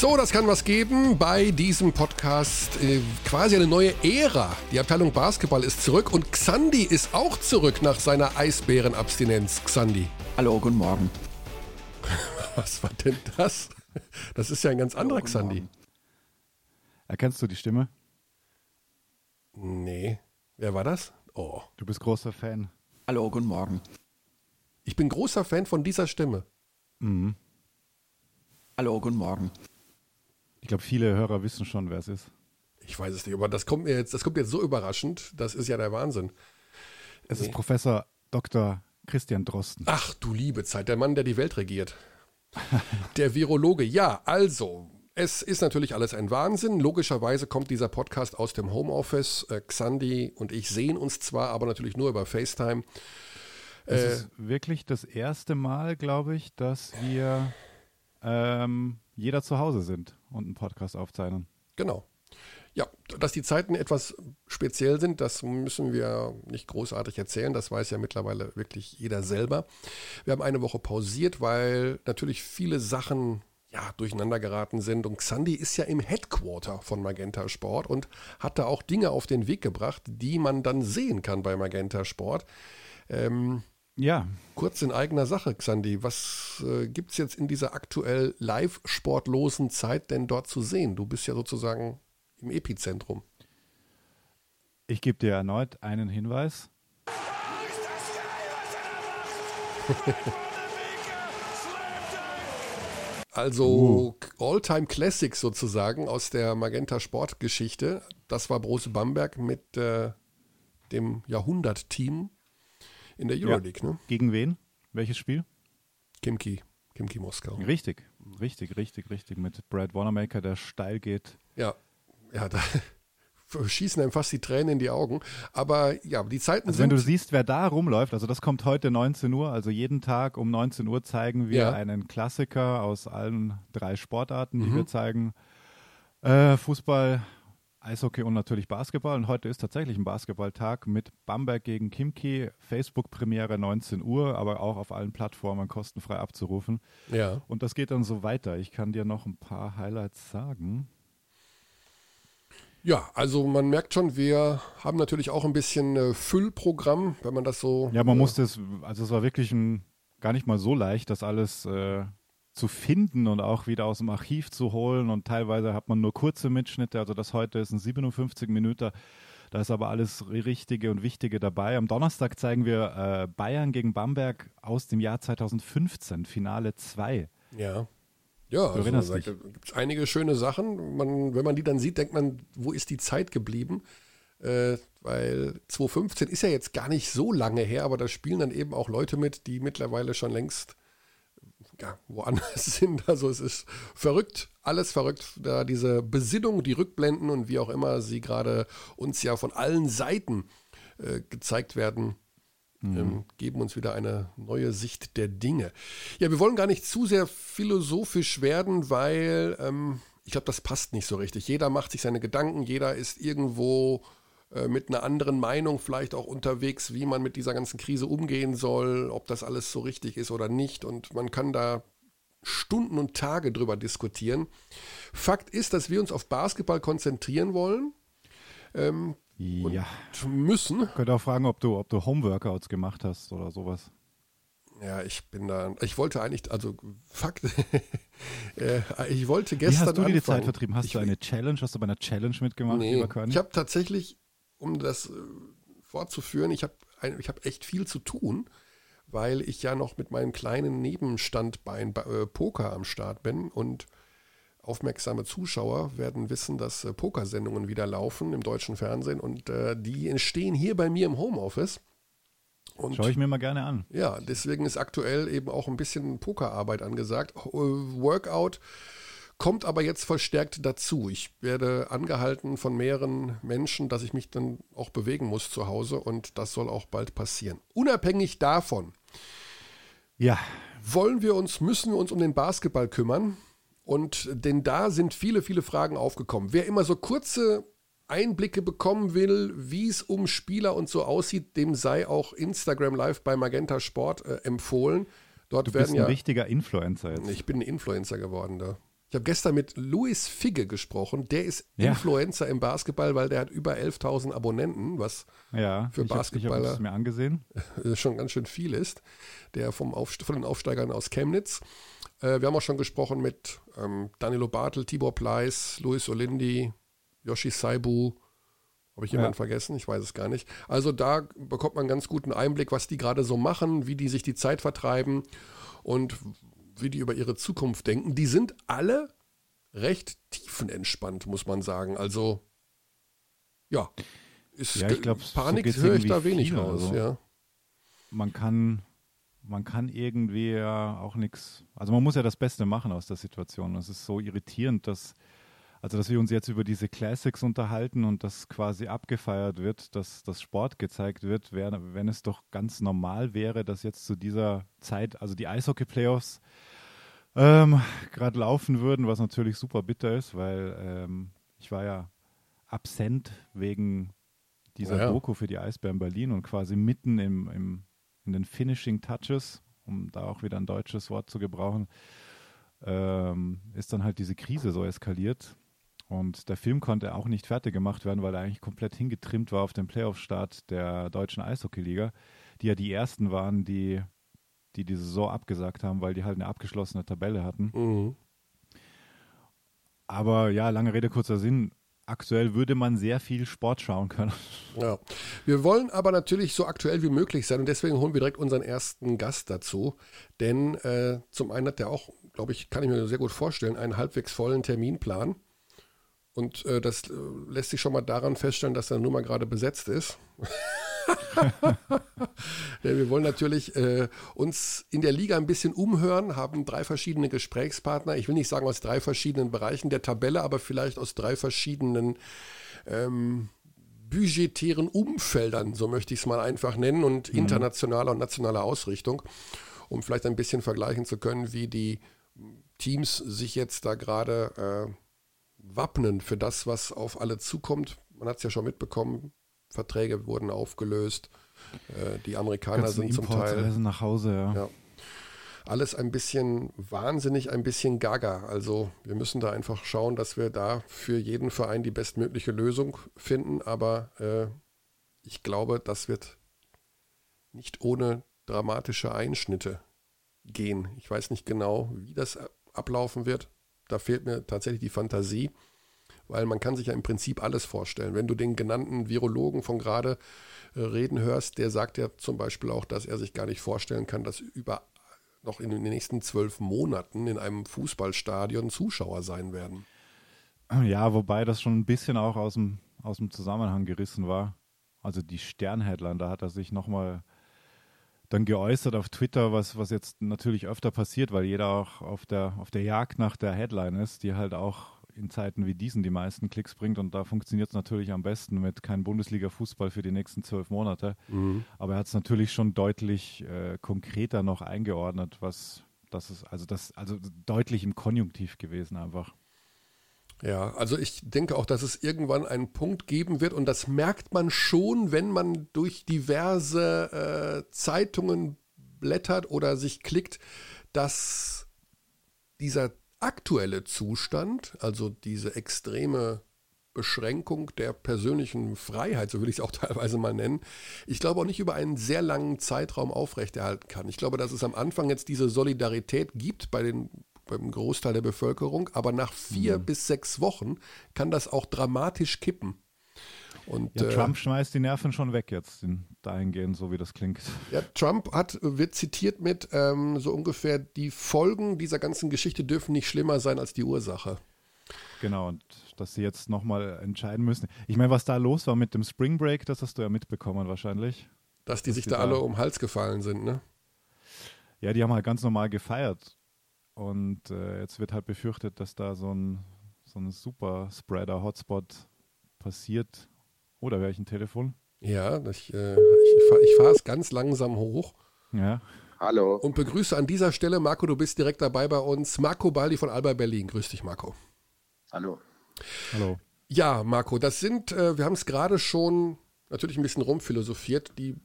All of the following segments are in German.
So, das kann was geben bei diesem Podcast. Äh, quasi eine neue Ära. Die Abteilung Basketball ist zurück und Xandi ist auch zurück nach seiner Eisbärenabstinenz. Xandi. Hallo, guten Morgen. Was war denn das? Das ist ja ein ganz anderer Hallo, Xandi. Erkennst du die Stimme? Nee. Wer war das? Oh. Du bist großer Fan. Hallo, guten Morgen. Ich bin großer Fan von dieser Stimme. Mhm. Hallo, guten Morgen. Ich glaube, viele Hörer wissen schon, wer es ist. Ich weiß es nicht, aber das kommt mir jetzt, das kommt jetzt so überraschend, das ist ja der Wahnsinn. Es nee. ist Professor Dr. Christian Drosten. Ach du liebe Zeit, der Mann, der die Welt regiert. der Virologe. Ja, also, es ist natürlich alles ein Wahnsinn. Logischerweise kommt dieser Podcast aus dem Homeoffice. Äh, Xandi und ich sehen uns zwar, aber natürlich nur über FaceTime. Es äh, ist wirklich das erste Mal, glaube ich, dass wir ähm, jeder zu Hause sind und einen Podcast aufzeichnen. Genau. Ja, dass die Zeiten etwas speziell sind, das müssen wir nicht großartig erzählen. Das weiß ja mittlerweile wirklich jeder selber. Wir haben eine Woche pausiert, weil natürlich viele Sachen ja, durcheinander geraten sind. Und Xandi ist ja im Headquarter von Magenta Sport und hat da auch Dinge auf den Weg gebracht, die man dann sehen kann bei Magenta Sport. Ähm, ja. Kurz in eigener Sache, Xandi. Was äh, gibt es jetzt in dieser aktuell live sportlosen Zeit denn dort zu sehen? Du bist ja sozusagen im Epizentrum. Ich gebe dir erneut einen Hinweis. also uh. All-Time Classics sozusagen aus der Magenta Sportgeschichte. Das war Brose Bamberg mit äh, dem Jahrhundert-Team in der Euroleague. Ja. Ne? Gegen wen? Welches Spiel? Kimki. Kimki Moskau. Richtig, richtig, richtig, richtig. Mit Brad Wanamaker, der steil geht. Ja, ja, da schießen einem fast die Tränen in die Augen. Aber ja, die Zeiten also sind. Wenn du siehst, wer da rumläuft, also das kommt heute 19 Uhr, also jeden Tag um 19 Uhr zeigen wir ja. einen Klassiker aus allen drei Sportarten, die mhm. wir zeigen. Äh, Fußball, Eishockey und natürlich Basketball. Und heute ist tatsächlich ein Basketballtag mit Bamberg gegen Kimki. Facebook-Premiere 19 Uhr, aber auch auf allen Plattformen kostenfrei abzurufen. Ja. Und das geht dann so weiter. Ich kann dir noch ein paar Highlights sagen. Ja, also man merkt schon, wir haben natürlich auch ein bisschen äh, Füllprogramm, wenn man das so. Ja, man äh, musste es, also es war wirklich ein, gar nicht mal so leicht, das alles äh, zu finden und auch wieder aus dem Archiv zu holen. Und teilweise hat man nur kurze Mitschnitte. Also das heute ist ein 57 Minuten. Da ist aber alles Richtige und Wichtige dabei. Am Donnerstag zeigen wir äh, Bayern gegen Bamberg aus dem Jahr 2015, Finale 2. Ja. Ja, du also, da gibt es einige schöne Sachen. Man, wenn man die dann sieht, denkt man, wo ist die Zeit geblieben? Äh, weil 2015 ist ja jetzt gar nicht so lange her, aber da spielen dann eben auch Leute mit, die mittlerweile schon längst ja, woanders sind. Also es ist verrückt, alles verrückt. Da diese Besinnung, die Rückblenden und wie auch immer sie gerade uns ja von allen Seiten äh, gezeigt werden, mhm. ähm, geben uns wieder eine neue Sicht der Dinge. Ja, wir wollen gar nicht zu sehr philosophisch werden, weil ähm, ich glaube, das passt nicht so richtig. Jeder macht sich seine Gedanken, jeder ist irgendwo äh, mit einer anderen Meinung vielleicht auch unterwegs, wie man mit dieser ganzen Krise umgehen soll, ob das alles so richtig ist oder nicht. Und man kann da Stunden und Tage drüber diskutieren. Fakt ist, dass wir uns auf Basketball konzentrieren wollen. Ähm, ja. müssen. Ich könnte auch fragen, ob du, ob du Homeworkouts gemacht hast oder sowas. Ja, ich bin da. Ich wollte eigentlich, also Fakt, äh, ich wollte gestern. Wie hast du dir die Zeit vertrieben? Hast ich, du eine Challenge? Hast du bei einer Challenge mitgemacht, nee, Ich habe tatsächlich um das äh, fortzuführen, ich habe ich hab echt viel zu tun, weil ich ja noch mit meinem kleinen Nebenstandbein äh, Poker am Start bin und aufmerksame Zuschauer werden wissen, dass äh, Pokersendungen wieder laufen im deutschen Fernsehen und äh, die entstehen hier bei mir im Homeoffice. Und, Schaue ich mir mal gerne an. Ja, deswegen ist aktuell eben auch ein bisschen Pokerarbeit angesagt. Äh, Workout kommt aber jetzt verstärkt dazu. Ich werde angehalten von mehreren Menschen, dass ich mich dann auch bewegen muss zu Hause und das soll auch bald passieren. Unabhängig davon. Ja. Wollen wir uns, müssen wir uns um den Basketball kümmern? Und denn da sind viele, viele Fragen aufgekommen. Wer immer so kurze Einblicke bekommen will, wie es um Spieler und so aussieht, dem sei auch Instagram Live bei Magenta Sport äh, empfohlen. Dort du werden bist ein ja, richtiger Influencer jetzt. Ich bin ein Influencer geworden da. Ich habe gestern mit Louis Figge gesprochen. Der ist ja. Influencer im Basketball, weil der hat über 11.000 Abonnenten, was ja, für Basketballer mir angesehen. schon ganz schön viel ist. Der vom Aufst von den Aufsteigern aus Chemnitz. Äh, wir haben auch schon gesprochen mit ähm, Danilo Bartel, Tibor Pleiss, Luis Olindi, Yoshi Saibu. Habe ich jemanden ja. vergessen? Ich weiß es gar nicht. Also da bekommt man einen ganz guten Einblick, was die gerade so machen, wie die sich die Zeit vertreiben und wie die über ihre Zukunft denken. Die sind alle recht tiefenentspannt, muss man sagen. Also ja, ist ja, ich glaub, Panik so höre ich da wenig raus. Also. Ja. Man kann man kann irgendwie ja auch nichts, also man muss ja das Beste machen aus der Situation. Es ist so irritierend, dass, also dass wir uns jetzt über diese Classics unterhalten und das quasi abgefeiert wird, dass das Sport gezeigt wird, wenn es doch ganz normal wäre, dass jetzt zu dieser Zeit, also die Eishockey-Playoffs ähm, gerade laufen würden, was natürlich super bitter ist, weil ähm, ich war ja absent wegen dieser ja. Doku für die Eisbären Berlin und quasi mitten im, im in den Finishing Touches, um da auch wieder ein deutsches Wort zu gebrauchen, ähm, ist dann halt diese Krise so eskaliert. Und der Film konnte auch nicht fertig gemacht werden, weil er eigentlich komplett hingetrimmt war auf den Playoff-Start der deutschen Eishockeyliga, die ja die ersten waren, die, die die Saison abgesagt haben, weil die halt eine abgeschlossene Tabelle hatten. Mhm. Aber ja, lange Rede, kurzer Sinn aktuell würde man sehr viel Sport schauen können. Ja. Wir wollen aber natürlich so aktuell wie möglich sein und deswegen holen wir direkt unseren ersten Gast dazu. Denn äh, zum einen hat der auch, glaube ich, kann ich mir sehr gut vorstellen, einen halbwegs vollen Terminplan. Und äh, das äh, lässt sich schon mal daran feststellen, dass er nur mal gerade besetzt ist. ja, wir wollen natürlich äh, uns in der Liga ein bisschen umhören, haben drei verschiedene Gesprächspartner. Ich will nicht sagen aus drei verschiedenen Bereichen der Tabelle, aber vielleicht aus drei verschiedenen ähm, budgetären Umfeldern, so möchte ich es mal einfach nennen, und mhm. internationaler und nationaler Ausrichtung, um vielleicht ein bisschen vergleichen zu können, wie die Teams sich jetzt da gerade äh, wappnen für das, was auf alle zukommt. Man hat es ja schon mitbekommen, Verträge wurden aufgelöst. Äh, die Amerikaner sind zum Teil. nach Hause, ja. ja. Alles ein bisschen wahnsinnig, ein bisschen gaga. Also wir müssen da einfach schauen, dass wir da für jeden Verein die bestmögliche Lösung finden. Aber äh, ich glaube, das wird nicht ohne dramatische Einschnitte gehen. Ich weiß nicht genau, wie das ablaufen wird. Da fehlt mir tatsächlich die Fantasie weil man kann sich ja im Prinzip alles vorstellen. Wenn du den genannten Virologen von gerade äh, reden hörst, der sagt ja zum Beispiel auch, dass er sich gar nicht vorstellen kann, dass über noch in den nächsten zwölf Monaten in einem Fußballstadion Zuschauer sein werden. Ja, wobei das schon ein bisschen auch aus dem, aus dem Zusammenhang gerissen war. Also die Sternheadline, da hat er sich nochmal dann geäußert auf Twitter, was, was jetzt natürlich öfter passiert, weil jeder auch auf der, auf der Jagd nach der Headline ist, die halt auch in Zeiten wie diesen die meisten Klicks bringt. Und da funktioniert es natürlich am besten mit kein Bundesliga-Fußball für die nächsten zwölf Monate. Mhm. Aber er hat es natürlich schon deutlich äh, konkreter noch eingeordnet, was das ist, also das, also deutlich im Konjunktiv gewesen einfach. Ja, also ich denke auch, dass es irgendwann einen Punkt geben wird und das merkt man schon, wenn man durch diverse äh, Zeitungen blättert oder sich klickt, dass dieser aktuelle Zustand, also diese extreme Beschränkung der persönlichen Freiheit, so will ich es auch teilweise mal nennen, ich glaube auch nicht über einen sehr langen Zeitraum aufrechterhalten kann. Ich glaube, dass es am Anfang jetzt diese Solidarität gibt bei den beim Großteil der Bevölkerung, aber nach vier mhm. bis sechs Wochen kann das auch dramatisch kippen. Und, ja, Trump äh, schmeißt die Nerven schon weg jetzt, dahingehend, so wie das klingt. Ja, Trump hat, wird zitiert mit ähm, so ungefähr, die Folgen dieser ganzen Geschichte dürfen nicht schlimmer sein als die Ursache. Genau, und dass sie jetzt nochmal entscheiden müssen. Ich meine, was da los war mit dem Spring Break, das hast du ja mitbekommen wahrscheinlich. Dass die dass sich die da alle um den Hals gefallen sind, ne? Ja, die haben halt ganz normal gefeiert. Und äh, jetzt wird halt befürchtet, dass da so ein, so ein Super-Spreader-Hotspot passiert oder oh, höre ich ein Telefon? Ja, ich, äh, ich, fahre ich fahr es ganz langsam hoch. Ja. Hallo. Und begrüße an dieser Stelle, Marco, du bist direkt dabei bei uns, Marco Baldi von Alba Berlin. Grüß dich, Marco. Hallo. Hallo. Ja, Marco, das sind, äh, wir haben es gerade schon natürlich ein bisschen rumphilosophiert, die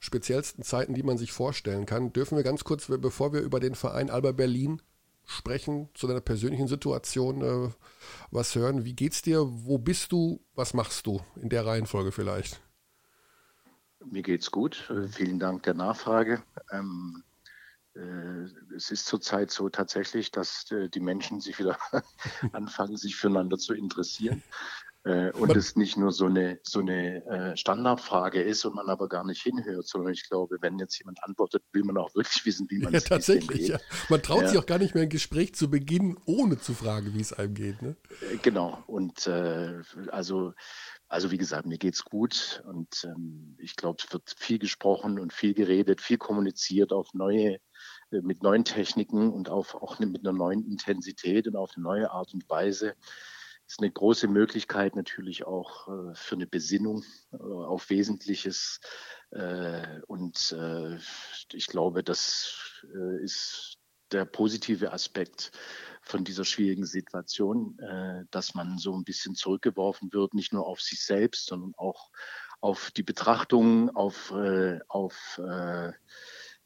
speziellsten Zeiten, die man sich vorstellen kann. Dürfen wir ganz kurz, bevor wir über den Verein Alba Berlin sprechen, zu deiner persönlichen Situation äh, was hören. Wie geht's dir? Wo bist du? Was machst du? In der Reihenfolge vielleicht. Mir geht's gut. Vielen Dank der Nachfrage. Ähm, äh, es ist zurzeit so tatsächlich, dass äh, die Menschen sich wieder anfangen, sich füreinander zu interessieren. Äh, und es nicht nur so eine, so eine äh, Standardfrage ist und man aber gar nicht hinhört, sondern ich glaube, wenn jetzt jemand antwortet, will man auch wirklich wissen, wie man es ja, tatsächlich, ja. Man traut ja. sich auch gar nicht mehr ein Gespräch zu beginnen, ohne zu fragen, wie es einem geht. Ne? Äh, genau. Und äh, also, also wie gesagt, mir geht es gut und ähm, ich glaube, es wird viel gesprochen und viel geredet, viel kommuniziert auf neue äh, mit neuen Techniken und auf, auch mit einer neuen Intensität und auf eine neue Art und Weise ist eine große Möglichkeit natürlich auch äh, für eine Besinnung äh, auf Wesentliches. Äh, und äh, ich glaube, das äh, ist der positive Aspekt von dieser schwierigen Situation, äh, dass man so ein bisschen zurückgeworfen wird, nicht nur auf sich selbst, sondern auch auf die Betrachtung, auf, auf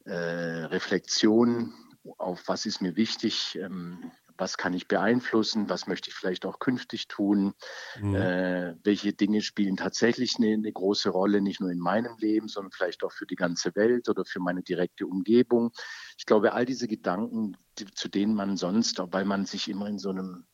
Reflexion, auf was ist mir wichtig, ähm, was kann ich beeinflussen, was möchte ich vielleicht auch künftig tun, mhm. äh, welche Dinge spielen tatsächlich eine, eine, große Rolle, nicht nur in meinem Leben, sondern vielleicht auch für die ganze Welt oder für meine direkte Umgebung. Ich glaube, all diese Gedanken, die, zu denen man sonst, weil man sich immer in so einem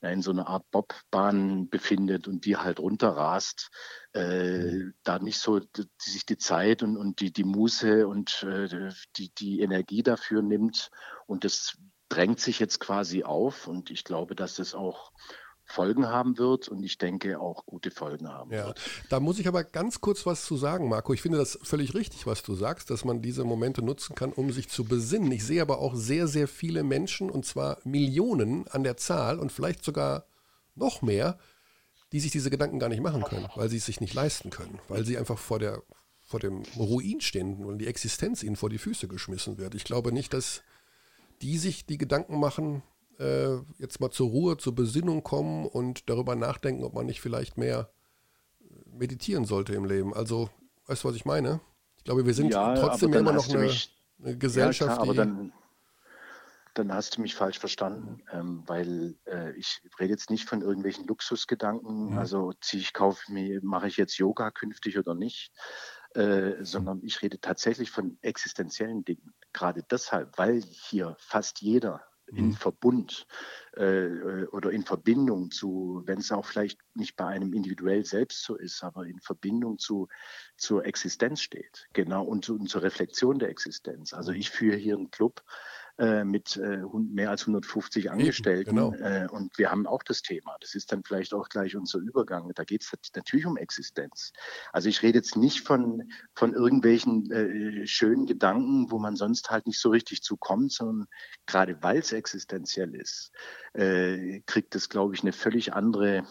in so einer Art Bobbahn befindet und die halt runterrast, äh, mhm. da nicht so die, sich die Zeit und, und die, die Muße und äh, die, die Energie dafür nimmt und das drängt sich jetzt quasi auf und ich glaube, dass das auch Folgen haben wird und ich denke auch gute Folgen haben ja, wird. Da muss ich aber ganz kurz was zu sagen, Marco. Ich finde das völlig richtig, was du sagst, dass man diese Momente nutzen kann, um sich zu besinnen. Ich sehe aber auch sehr, sehr viele Menschen, und zwar Millionen an der Zahl und vielleicht sogar noch mehr, die sich diese Gedanken gar nicht machen können, weil sie es sich nicht leisten können, weil sie einfach vor, der, vor dem Ruin stehen und die Existenz ihnen vor die Füße geschmissen wird. Ich glaube nicht, dass die sich die Gedanken machen, äh, jetzt mal zur Ruhe, zur Besinnung kommen und darüber nachdenken, ob man nicht vielleicht mehr meditieren sollte im Leben. Also, weißt du, was ich meine? Ich glaube, wir sind ja, trotzdem immer noch eine, mich, eine, Gesellschaft, ja, klar, aber dann, dann hast du mich falsch verstanden, ähm, weil äh, ich rede jetzt nicht von irgendwelchen Luxusgedanken, mhm. also ziehe ich, kaufe mir, mache ich jetzt Yoga künftig oder nicht, äh, sondern ich rede tatsächlich von existenziellen Dingen. Gerade deshalb, weil hier fast jeder in mhm. Verbund äh, oder in Verbindung zu, wenn es auch vielleicht nicht bei einem individuell selbst so ist, aber in Verbindung zu, zur Existenz steht. Genau, und, zu, und zur Reflexion der Existenz. Also ich führe hier einen Club, äh, mit äh, mehr als 150 Angestellten. Genau. Äh, und wir haben auch das Thema. Das ist dann vielleicht auch gleich unser Übergang. Da geht es natürlich um Existenz. Also ich rede jetzt nicht von, von irgendwelchen äh, schönen Gedanken, wo man sonst halt nicht so richtig zukommt, sondern gerade weil es existenziell ist, kriegt es, glaube ich, eine völlig andere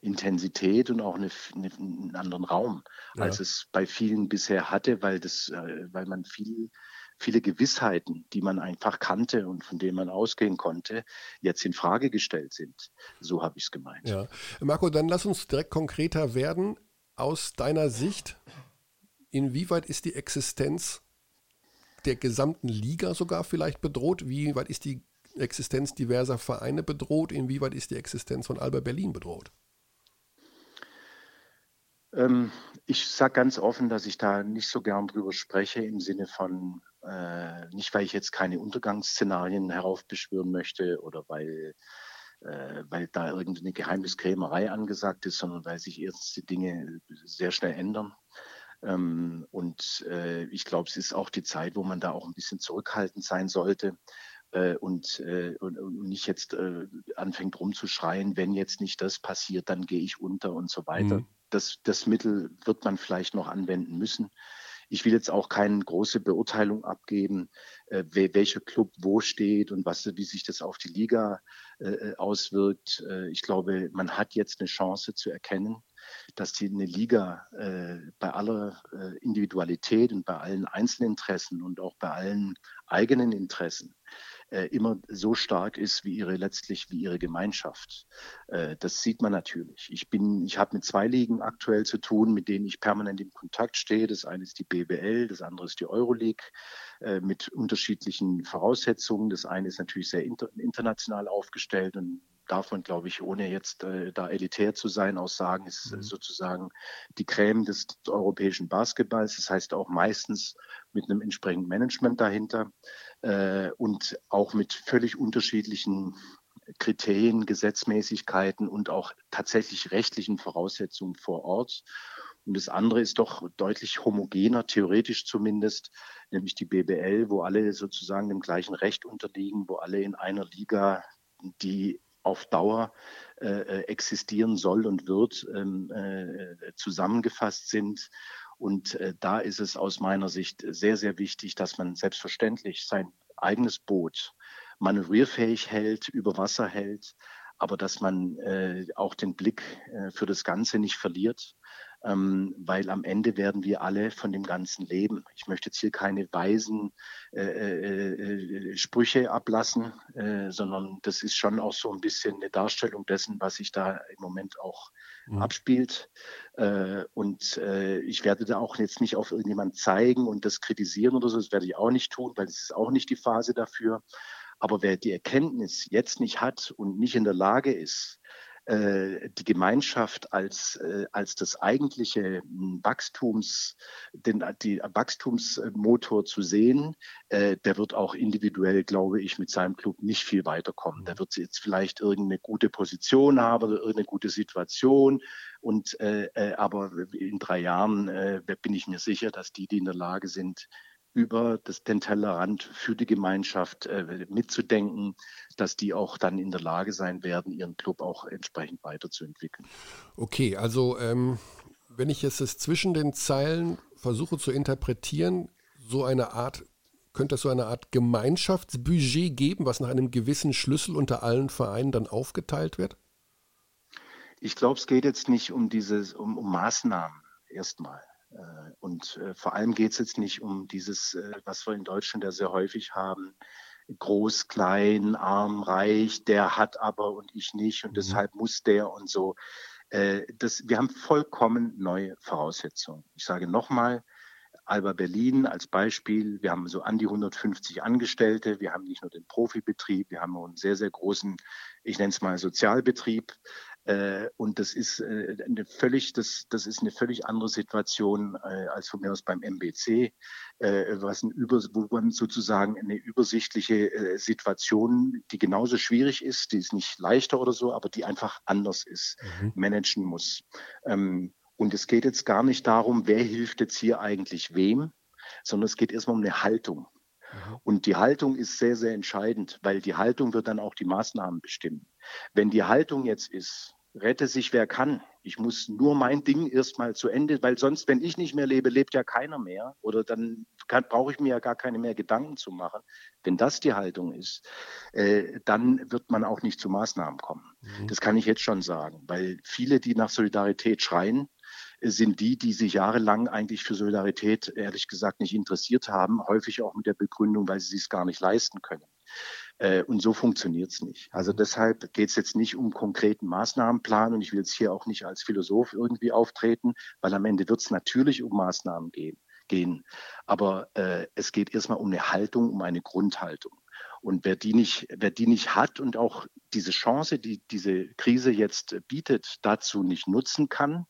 Intensität und auch eine, eine, einen anderen Raum, ja. als es bei vielen bisher hatte, weil das, weil man viel viele Gewissheiten, die man einfach kannte und von denen man ausgehen konnte, jetzt in Frage gestellt sind. So habe ich es gemeint. Ja. Marco, dann lass uns direkt konkreter werden. Aus deiner Sicht, inwieweit ist die Existenz der gesamten Liga sogar vielleicht bedroht? Wie weit ist die Existenz diverser Vereine bedroht? Inwieweit ist die Existenz von Alba Berlin bedroht? Ähm, ich sage ganz offen, dass ich da nicht so gern drüber spreche im Sinne von, äh, nicht weil ich jetzt keine Untergangsszenarien heraufbeschwören möchte oder weil, äh, weil da irgendeine Geheimniskrämerei angesagt ist, sondern weil sich erst die Dinge sehr schnell ändern. Ähm, und äh, ich glaube, es ist auch die Zeit, wo man da auch ein bisschen zurückhaltend sein sollte äh, und, äh, und, und, nicht jetzt äh, anfängt rumzuschreien, wenn jetzt nicht das passiert, dann gehe ich unter und so weiter. Mhm das, das Mittel wird man vielleicht noch anwenden müssen. Ich will jetzt auch keine große Beurteilung abgeben, äh, welcher Club wo steht und was, wie sich das auf die Liga äh, äh, auswirkt. Äh, ich glaube, man hat jetzt eine Chance zu erkennen, dass die eine Liga äh, bei aller äh, Individualität und bei allen Einzelinteressen und auch bei allen eigenen Interessen äh, immer so stark ist wie ihre letztlich wie ihre Gemeinschaft. Äh, das sieht man natürlich. Ich bin, ich habe mit zwei Ligen aktuell zu tun, mit denen ich permanent in Kontakt stehe. Das eine ist die BBL, das andere ist die Euroleague äh, mit unterschiedlichen Voraussetzungen. Das eine ist natürlich sehr inter, international aufgestellt und darf man, glaube ich, ohne jetzt äh, da elitär zu sein, auch sagen, ist mhm. sozusagen die Creme des europäischen Basketballs. Das heißt auch meistens mit einem entsprechenden Management dahinter äh, und auch mit völlig unterschiedlichen Kriterien, Gesetzmäßigkeiten und auch tatsächlich rechtlichen Voraussetzungen vor Ort. Und das andere ist doch deutlich homogener, theoretisch zumindest, nämlich die BBL, wo alle sozusagen dem gleichen Recht unterliegen, wo alle in einer Liga die auf Dauer äh, äh, existieren soll und wird, ähm, äh, zusammengefasst sind. Und äh, da ist es aus meiner Sicht sehr, sehr wichtig, dass man selbstverständlich sein eigenes Boot manövrierfähig hält, über Wasser hält, aber dass man äh, auch den Blick äh, für das Ganze nicht verliert ähm, weil am Ende werden wir alle von dem Ganzen leben. Ich möchte jetzt hier keine weisen äh, äh, äh, Sprüche ablassen, äh, sondern das ist schon auch so ein bisschen eine Darstellung dessen, was sich da im Moment auch mhm. abspielt. Äh, und äh, ich werde da auch jetzt nicht auf irgendjemand zeigen und das kritisieren oder so, das werde ich auch nicht tun, weil es ist auch nicht die Phase dafür. Aber wer die Erkenntnis jetzt nicht hat und nicht in der Lage ist, die Gemeinschaft als, äh, als das eigentliche hm, Wachstums, den, die Wachstumsmotor zu sehen, äh, der wird auch individuell, glaube ich, mit seinem Club nicht viel weiterkommen. Der wird jetzt vielleicht irgendeine gute Position haben oder irgendeine gute Situation. Und äh, aber in drei Jahren äh, bin ich mir sicher, dass die, die in der Lage sind, über das, den Tellerrand für die Gemeinschaft äh, mitzudenken, dass die auch dann in der Lage sein werden, ihren Club auch entsprechend weiterzuentwickeln. Okay, also ähm, wenn ich jetzt das zwischen den Zeilen versuche zu interpretieren, so eine Art, könnte es so eine Art Gemeinschaftsbudget geben, was nach einem gewissen Schlüssel unter allen Vereinen dann aufgeteilt wird? Ich glaube, es geht jetzt nicht um dieses, um, um Maßnahmen erstmal. Äh, und äh, vor allem geht es jetzt nicht um dieses, äh, was wir in Deutschland ja sehr häufig haben, groß, klein, arm, reich, der hat aber und ich nicht und mhm. deshalb muss der und so. Das, wir haben vollkommen neue Voraussetzungen. Ich sage nochmal, Alba Berlin als Beispiel, wir haben so an die 150 Angestellte, wir haben nicht nur den Profibetrieb, wir haben einen sehr, sehr großen, ich nenne es mal Sozialbetrieb. Äh, und das ist äh, eine völlig, das, das ist eine völlig andere Situation äh, als von mir aus beim MBC, äh, was ein Über, wo man sozusagen eine übersichtliche äh, Situation, die genauso schwierig ist, die ist nicht leichter oder so, aber die einfach anders ist, mhm. managen muss. Ähm, und es geht jetzt gar nicht darum, wer hilft jetzt hier eigentlich wem, sondern es geht erstmal um eine Haltung. Mhm. Und die Haltung ist sehr, sehr entscheidend, weil die Haltung wird dann auch die Maßnahmen bestimmen. Wenn die Haltung jetzt ist, rette sich wer kann, ich muss nur mein Ding erstmal zu Ende, weil sonst, wenn ich nicht mehr lebe, lebt ja keiner mehr. Oder dann brauche ich mir ja gar keine mehr Gedanken zu machen. Wenn das die Haltung ist, äh, dann wird man auch nicht zu Maßnahmen kommen. Mhm. Das kann ich jetzt schon sagen, weil viele, die nach Solidarität schreien, sind die, die sich jahrelang eigentlich für Solidarität ehrlich gesagt nicht interessiert haben, häufig auch mit der Begründung, weil sie es gar nicht leisten können. Äh, und so funktioniert es nicht. Also mhm. deshalb geht es jetzt nicht um konkreten Maßnahmenplan und ich will jetzt hier auch nicht als Philosoph irgendwie auftreten, weil am Ende wird es natürlich um Maßnahmen gehen. gehen. Aber äh, es geht erstmal um eine Haltung, um eine Grundhaltung. Und wer die nicht, wer die nicht hat und auch diese Chance, die diese Krise jetzt bietet, dazu nicht nutzen kann,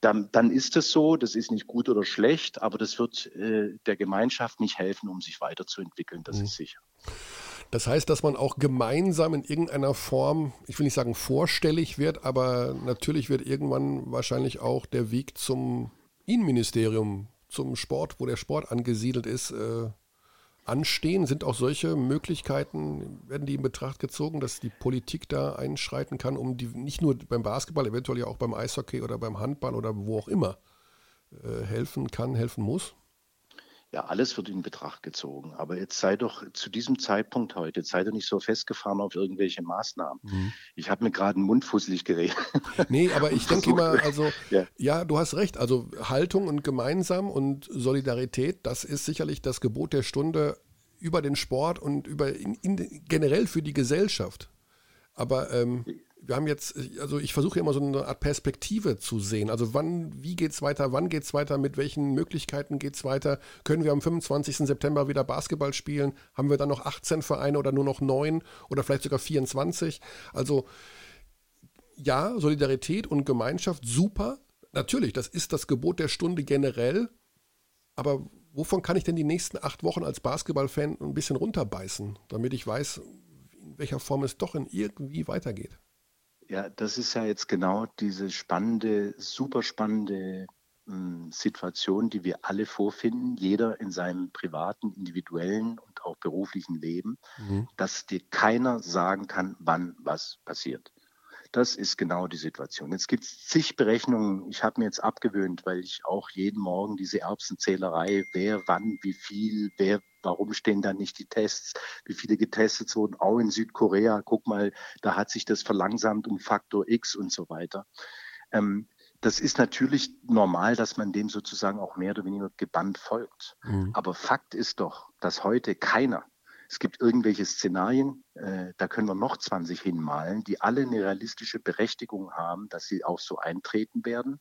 dann, dann ist es so. Das ist nicht gut oder schlecht, aber das wird äh, der Gemeinschaft nicht helfen, um sich weiterzuentwickeln. Das mhm. ist sicher. Das heißt, dass man auch gemeinsam in irgendeiner Form, ich will nicht sagen vorstellig wird, aber natürlich wird irgendwann wahrscheinlich auch der Weg zum Innenministerium, zum Sport, wo der Sport angesiedelt ist, äh, anstehen? Sind auch solche Möglichkeiten, werden die in Betracht gezogen, dass die Politik da einschreiten kann, um die nicht nur beim Basketball, eventuell ja auch beim Eishockey oder beim Handball oder wo auch immer äh, helfen kann, helfen muss? Ja, alles wird in Betracht gezogen. Aber jetzt sei doch zu diesem Zeitpunkt heute, sei doch nicht so festgefahren auf irgendwelche Maßnahmen. Mhm. Ich habe mir gerade einen Mund fusselig geredet. Nee, aber ich denke immer, also ja. ja, du hast recht. Also Haltung und gemeinsam und Solidarität, das ist sicherlich das Gebot der Stunde über den Sport und über in, in, generell für die Gesellschaft. Aber ähm, wir haben jetzt, also ich versuche immer so eine Art Perspektive zu sehen. Also wann, wie geht es weiter, wann geht es weiter, mit welchen Möglichkeiten geht es weiter? Können wir am 25. September wieder Basketball spielen? Haben wir dann noch 18 Vereine oder nur noch 9 oder vielleicht sogar 24? Also ja, Solidarität und Gemeinschaft, super. Natürlich, das ist das Gebot der Stunde generell. Aber wovon kann ich denn die nächsten acht Wochen als Basketballfan ein bisschen runterbeißen, damit ich weiß, in welcher Form es doch in irgendwie weitergeht? Ja, das ist ja jetzt genau diese spannende, super spannende äh, Situation, die wir alle vorfinden, jeder in seinem privaten, individuellen und auch beruflichen Leben, mhm. dass dir keiner sagen kann, wann was passiert. Das ist genau die Situation. Jetzt gibt es zig Berechnungen. Ich habe mir jetzt abgewöhnt, weil ich auch jeden Morgen diese Erbsenzählerei, wer, wann, wie viel, wer, warum stehen da nicht die Tests, wie viele getestet wurden, auch in Südkorea. Guck mal, da hat sich das verlangsamt um Faktor X und so weiter. Ähm, das ist natürlich normal, dass man dem sozusagen auch mehr oder weniger gebannt folgt. Mhm. Aber Fakt ist doch, dass heute keiner es gibt irgendwelche Szenarien, äh, da können wir noch 20 hinmalen, die alle eine realistische Berechtigung haben, dass sie auch so eintreten werden.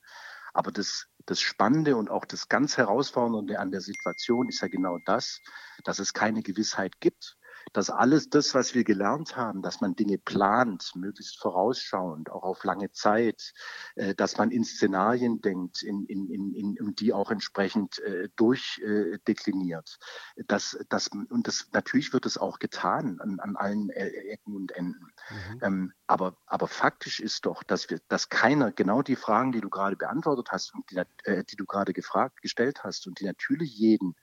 Aber das, das Spannende und auch das ganz Herausfordernde an der Situation ist ja genau das, dass es keine Gewissheit gibt dass alles das, was wir gelernt haben, dass man Dinge plant, möglichst vorausschauend, auch auf lange Zeit, äh, dass man in Szenarien denkt in, in, in, in, und die auch entsprechend äh, durchdekliniert. Äh, das, das, und das, natürlich wird es auch getan an, an allen äh, Ecken und Enden. Mhm. Ähm, aber, aber faktisch ist doch, dass wir, dass keiner genau die Fragen, die du gerade beantwortet hast und die, äh, die du gerade gefragt, gestellt hast und die natürlich jeden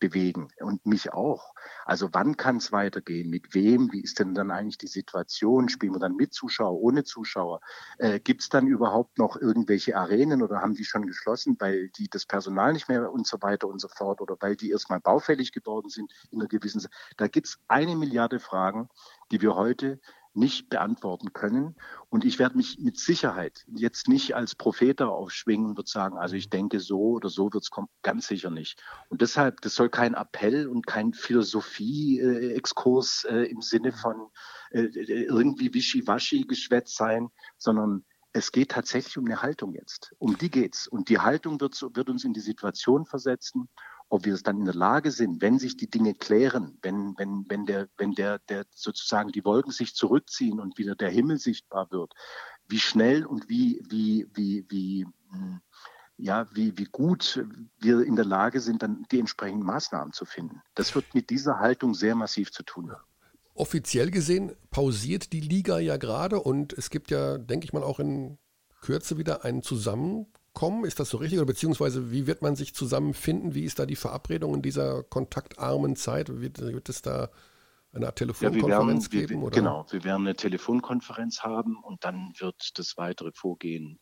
bewegen und mich auch. Also wann kann es weitergehen? Mit wem? Wie ist denn dann eigentlich die Situation? Spielen wir dann mit Zuschauer, ohne Zuschauer? Äh, Gibt es dann überhaupt noch irgendwelche Arenen oder haben die schon geschlossen, weil die das Personal nicht mehr und so weiter und so fort oder weil die erstmal baufällig geworden sind in einer gewissen. Da gibt es eine Milliarde Fragen, die wir heute nicht beantworten können. Und ich werde mich mit Sicherheit jetzt nicht als Prophet aufschwingen und würde sagen, also ich denke so oder so wird es kommen, ganz sicher nicht. Und deshalb, das soll kein Appell und kein Philosophie-Exkurs äh, im Sinne von äh, irgendwie Wischiwaschi-Geschwätz sein, sondern es geht tatsächlich um eine Haltung jetzt. Um die geht's. Und die Haltung wird, wird uns in die Situation versetzen, ob wir es dann in der Lage sind, wenn sich die Dinge klären, wenn, wenn, wenn der, wenn der, der sozusagen die Wolken sich zurückziehen und wieder der Himmel sichtbar wird, wie schnell und wie, wie, wie, wie, hm, ja, wie, wie gut wir in der Lage sind, dann die entsprechenden Maßnahmen zu finden. Das wird mit dieser Haltung sehr massiv zu tun haben. Offiziell gesehen pausiert die Liga ja gerade und es gibt ja, denke ich mal, auch in Kürze wieder einen Zusammenkommen kommen? Ist das so richtig? Oder beziehungsweise wie wird man sich zusammenfinden? Wie ist da die Verabredung in dieser kontaktarmen Zeit? Wird, wird es da eine Art Telefonkonferenz ja, geben? Wir, genau, wir werden eine Telefonkonferenz haben und dann wird das weitere Vorgehen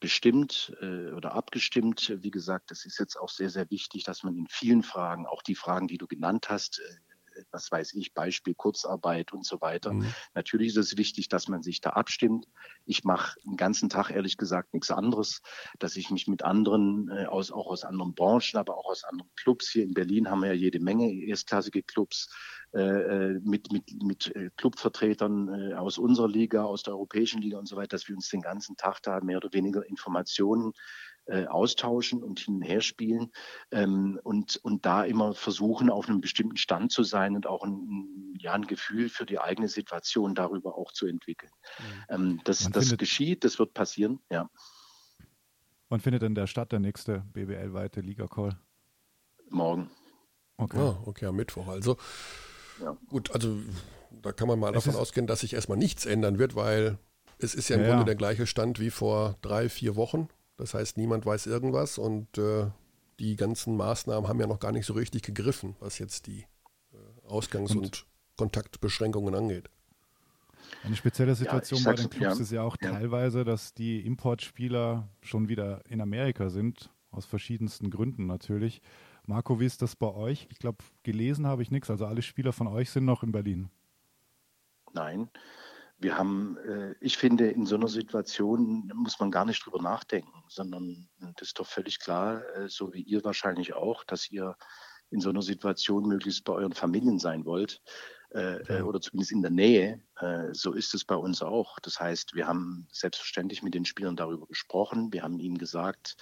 bestimmt äh, oder abgestimmt. Wie gesagt, es ist jetzt auch sehr, sehr wichtig, dass man in vielen Fragen, auch die Fragen, die du genannt hast, äh, was weiß ich, Beispiel Kurzarbeit und so weiter. Mhm. Natürlich ist es wichtig, dass man sich da abstimmt. Ich mache den ganzen Tag ehrlich gesagt nichts anderes, dass ich mich mit anderen, äh, aus, auch aus anderen Branchen, aber auch aus anderen Clubs, hier in Berlin haben wir ja jede Menge erstklassige Clubs, äh, äh mit, mit, mit äh, Clubvertretern äh, aus unserer Liga, aus der europäischen Liga und so weiter, dass wir uns den ganzen Tag da mehr oder weniger Informationen äh, austauschen und hin und her spielen ähm, und, und da immer versuchen, auf einem bestimmten Stand zu sein und auch ein, ja, ein Gefühl für die eigene Situation darüber auch zu entwickeln. Mhm. Ähm, das das geschieht, das wird passieren, ja. Wann findet in der Stadt der nächste BBL-weite Liga-Call? Morgen. Okay. Ah, okay, am Mittwoch also. Ja. Gut, also da kann man mal es davon ausgehen, dass sich erstmal nichts ändern wird, weil es ist ja im ja, Grunde der gleiche Stand wie vor drei, vier Wochen. Das heißt, niemand weiß irgendwas und äh, die ganzen Maßnahmen haben ja noch gar nicht so richtig gegriffen, was jetzt die äh, Ausgangs- und, und, Kontaktbeschränkungen angeht. Eine spezielle Situation ja, bei den Clubs ja. ist ja auch ja. teilweise, dass die Importspieler schon wieder in Amerika sind, aus verschiedensten Gründen natürlich. Marco, wie ist das bei euch? Ich glaube, gelesen habe ich nichts. Also alle Spieler von euch sind noch in Berlin. Nein, wir haben, äh, ich finde, in so einer Situation muss man gar nicht drüber nachdenken, sondern das ist doch völlig klar, äh, so wie ihr wahrscheinlich auch, dass ihr in so einer Situation möglichst bei euren Familien sein wollt äh, äh, oder zumindest in der Nähe. Äh, so ist es bei uns auch. Das heißt, wir haben selbstverständlich mit den Spielern darüber gesprochen. Wir haben ihnen gesagt,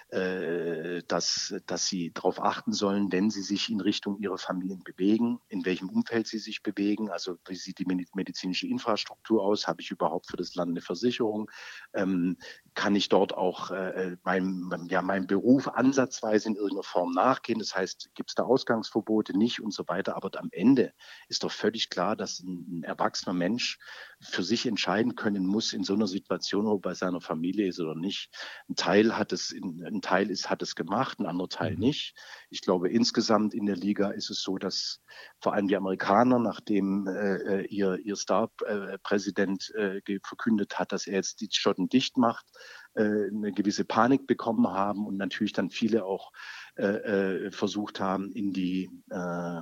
äh, dass, dass sie darauf achten sollen, wenn sie sich in Richtung ihrer Familien bewegen, in welchem Umfeld sie sich bewegen, also wie sieht die medizinische Infrastruktur aus, habe ich überhaupt für das Land eine Versicherung, ähm, kann ich dort auch äh, meinem, ja, meinem Beruf ansatzweise in irgendeiner Form nachgehen, das heißt, gibt es da Ausgangsverbote nicht und so weiter, aber am Ende ist doch völlig klar, dass ein, ein erwachsener Mensch für sich entscheiden können muss in so einer Situation, ob er bei seiner Familie ist oder nicht. Ein Teil hat es in, ein Teil ist, hat es gemacht, ein anderer Teil mhm. nicht. Ich glaube, insgesamt in der Liga ist es so, dass vor allem die Amerikaner, nachdem äh, äh ihr, ihr Star-Präsident äh, verkündet hat, dass er jetzt die Schotten dicht macht, äh, eine gewisse Panik bekommen haben und natürlich dann viele auch äh, äh versucht haben, in die äh,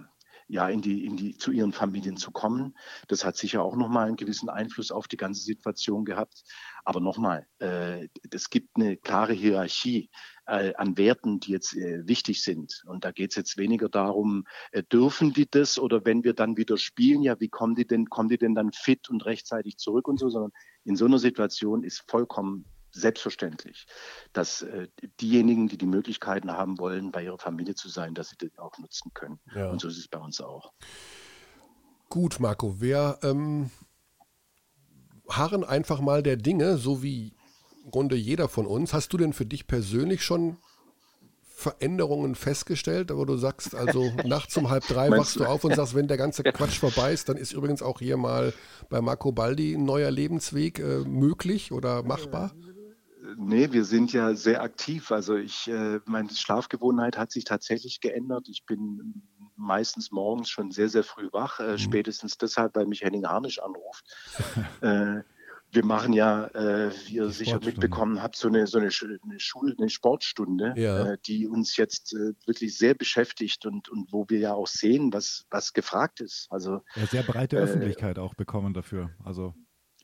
ja, in die, in die, zu ihren Familien zu kommen. Das hat sicher auch nochmal einen gewissen Einfluss auf die ganze Situation gehabt. Aber nochmal, äh, es gibt eine klare Hierarchie äh, an Werten, die jetzt äh, wichtig sind. Und da geht es jetzt weniger darum, äh, dürfen die das oder wenn wir dann wieder spielen, ja, wie kommen die denn, kommen die denn dann fit und rechtzeitig zurück und so, sondern in so einer Situation ist vollkommen selbstverständlich, dass äh, diejenigen, die die Möglichkeiten haben wollen, bei ihrer Familie zu sein, dass sie das auch nutzen können. Ja. Und so ist es bei uns auch. Gut, Marco, wir ähm, harren einfach mal der Dinge, so wie im Grunde jeder von uns. Hast du denn für dich persönlich schon Veränderungen festgestellt, aber du sagst also nachts um halb drei wachst du auf und sagst, wenn der ganze Quatsch vorbei ist, dann ist übrigens auch hier mal bei Marco Baldi ein neuer Lebensweg äh, möglich oder machbar? Nee, wir sind ja sehr aktiv. Also ich, äh, meine Schlafgewohnheit hat sich tatsächlich geändert. Ich bin meistens morgens schon sehr, sehr früh wach, äh, mhm. spätestens deshalb, weil mich Henning Harnisch anruft. äh, wir machen ja, äh, wie ihr sicher mitbekommen habt, so eine, so eine, eine Schul-, eine Sportstunde, ja. äh, die uns jetzt äh, wirklich sehr beschäftigt und, und wo wir ja auch sehen, was, was gefragt ist. Also ja, sehr breite Öffentlichkeit auch bekommen dafür. Also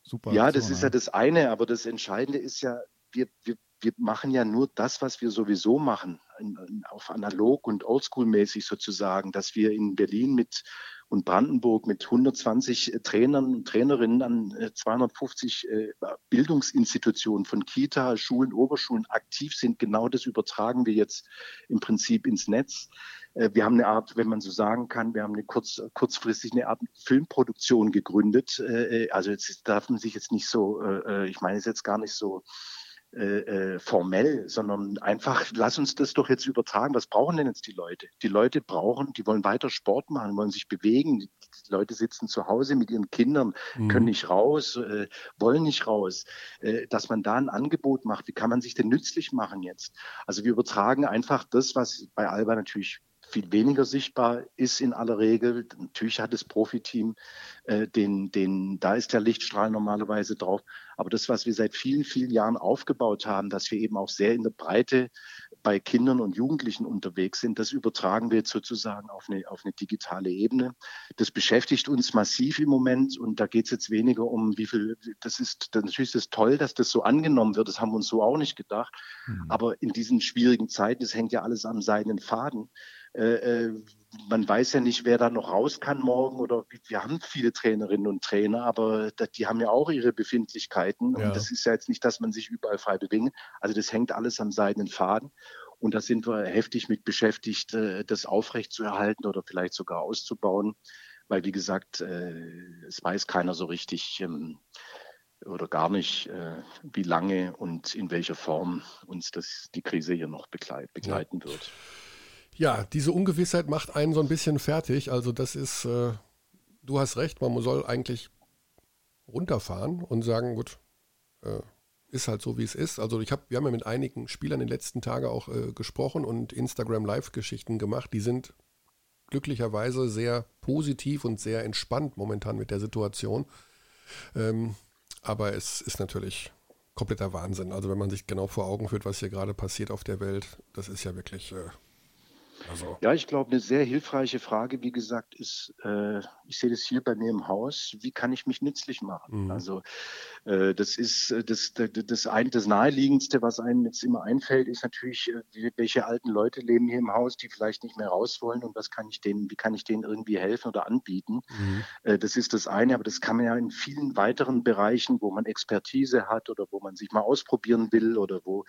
super. Ja, das ist ja das eine, aber das Entscheidende ist ja, wir, wir, wir machen ja nur das, was wir sowieso machen, in, in, auf analog und oldschool-mäßig sozusagen, dass wir in Berlin mit und Brandenburg mit 120 äh, Trainern und Trainerinnen an 250 äh, äh, Bildungsinstitutionen von Kita, Schulen, Oberschulen aktiv sind. Genau das übertragen wir jetzt im Prinzip ins Netz. Wir haben eine Art, wenn man so sagen kann, wir haben eine kurz, kurzfristig eine Art Filmproduktion gegründet. Also jetzt darf man sich jetzt nicht so, ich meine es jetzt gar nicht so äh, äh, formell, sondern einfach, lass uns das doch jetzt übertragen. Was brauchen denn jetzt die Leute? Die Leute brauchen, die wollen weiter Sport machen, wollen sich bewegen. Die, die Leute sitzen zu Hause mit ihren Kindern, mhm. können nicht raus, äh, wollen nicht raus. Äh, dass man da ein Angebot macht, wie kann man sich denn nützlich machen jetzt? Also wir übertragen einfach das, was bei Alba natürlich viel weniger sichtbar ist in aller Regel. Natürlich hat das Profiteam, äh, den, den, da ist der Lichtstrahl normalerweise drauf. Aber das, was wir seit vielen, vielen Jahren aufgebaut haben, dass wir eben auch sehr in der Breite bei Kindern und Jugendlichen unterwegs sind, das übertragen wir jetzt sozusagen auf eine, auf eine digitale Ebene. Das beschäftigt uns massiv im Moment und da geht es jetzt weniger um, wie viel, das ist, natürlich ist es toll, dass das so angenommen wird, das haben wir uns so auch nicht gedacht. Mhm. Aber in diesen schwierigen Zeiten, das hängt ja alles am seinen Faden. Äh, äh, man weiß ja nicht, wer da noch raus kann morgen oder wir haben viele Trainerinnen und Trainer, aber die haben ja auch ihre Befindlichkeiten ja. und das ist ja jetzt nicht, dass man sich überall frei bewegen. Also das hängt alles am seidenen Faden und da sind wir heftig mit beschäftigt, äh, das aufrechtzuerhalten oder vielleicht sogar auszubauen, weil wie gesagt, es weiß keiner so richtig ähm, oder gar nicht, wie lange und in welcher Form uns das, die Krise hier noch begleiten wird. Ja, diese Ungewissheit macht einen so ein bisschen fertig. Also das ist, äh, du hast recht, man soll eigentlich runterfahren und sagen, gut, äh, ist halt so, wie es ist. Also ich habe, wir haben ja mit einigen Spielern in den letzten Tagen auch äh, gesprochen und Instagram Live-Geschichten gemacht. Die sind glücklicherweise sehr positiv und sehr entspannt momentan mit der Situation. Ähm, aber es ist natürlich kompletter Wahnsinn. Also wenn man sich genau vor Augen führt, was hier gerade passiert auf der Welt, das ist ja wirklich äh, Also. Ja, ich glaube, eine sehr hilfreiche Frage, wie gesagt, ist, äh, ich sehe das hier bei mir im Haus, wie kann ich mich nützlich machen? Mhm. Also äh, das ist äh, das, das, das, ein, das Naheliegendste, was einem jetzt immer einfällt, ist natürlich, äh, welche alten Leute leben hier im Haus, die vielleicht nicht mehr raus wollen und was kann ich denen, wie kann ich denen irgendwie helfen oder anbieten? Mhm. Äh, das ist das eine, aber das kann man ja in vielen weiteren Bereichen, wo man Expertise hat oder wo man sich mal ausprobieren will oder wo,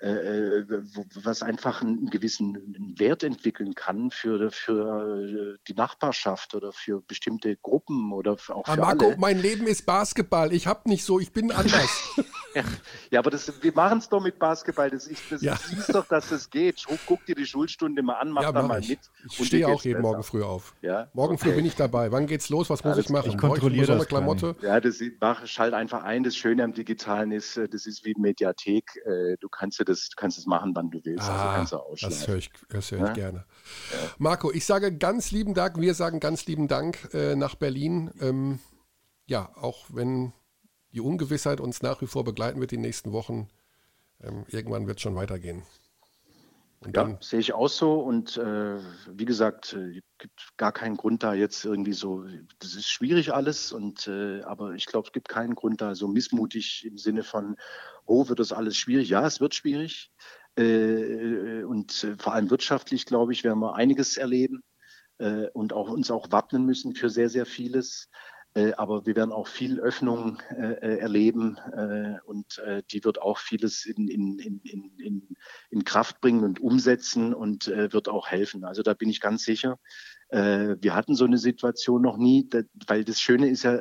äh, wo was einfach einen gewissen Wert entwickeln kann für, für die Nachbarschaft oder für bestimmte Gruppen oder auch für Marco, alle. mein Leben ist Basketball. Ich habe nicht so, ich bin anders. ja, aber das, wir machen es doch mit Basketball. Das, ich, das ja. siehst doch, dass es geht. Guck dir die Schulstunde mal an, mach ja, da mal ich. mit. Ich stehe auch jeden besser. Morgen früh auf. Ja? Morgen okay. früh bin ich dabei. Wann geht's los? Was muss Alles ich machen? Ich kontrolliere das. Klamotte? Ja, das mach, schalt einfach ein. Das Schöne am Digitalen ist, äh, das ist wie Mediathek. Äh, du kannst das, du kannst es machen, wann du willst. Also ah, also kannst du Das höre ich, das hör ich gerne. Marco, ich sage ganz lieben Dank. Wir sagen ganz lieben Dank äh, nach Berlin. Ähm, ja, auch wenn die Ungewissheit uns nach wie vor begleiten wird die nächsten Wochen. Ähm, irgendwann wird es schon weitergehen. Und ja, sehe ich auch so. Und äh, wie gesagt, es äh, gibt gar keinen Grund da jetzt irgendwie so, das ist schwierig alles, und äh, aber ich glaube, es gibt keinen Grund da so missmutig im Sinne von, oh, wird das alles schwierig? Ja, es wird schwierig. Äh, und äh, vor allem wirtschaftlich, glaube ich, werden wir einiges erleben äh, und auch uns auch wappnen müssen für sehr, sehr vieles. Äh, aber wir werden auch viel Öffnung äh, äh erleben äh, und äh, die wird auch vieles in, in, in, in, in Kraft bringen und umsetzen und äh, wird auch helfen. Also da bin ich ganz sicher. Äh, wir hatten so eine Situation noch nie, weil das Schöne ist ja,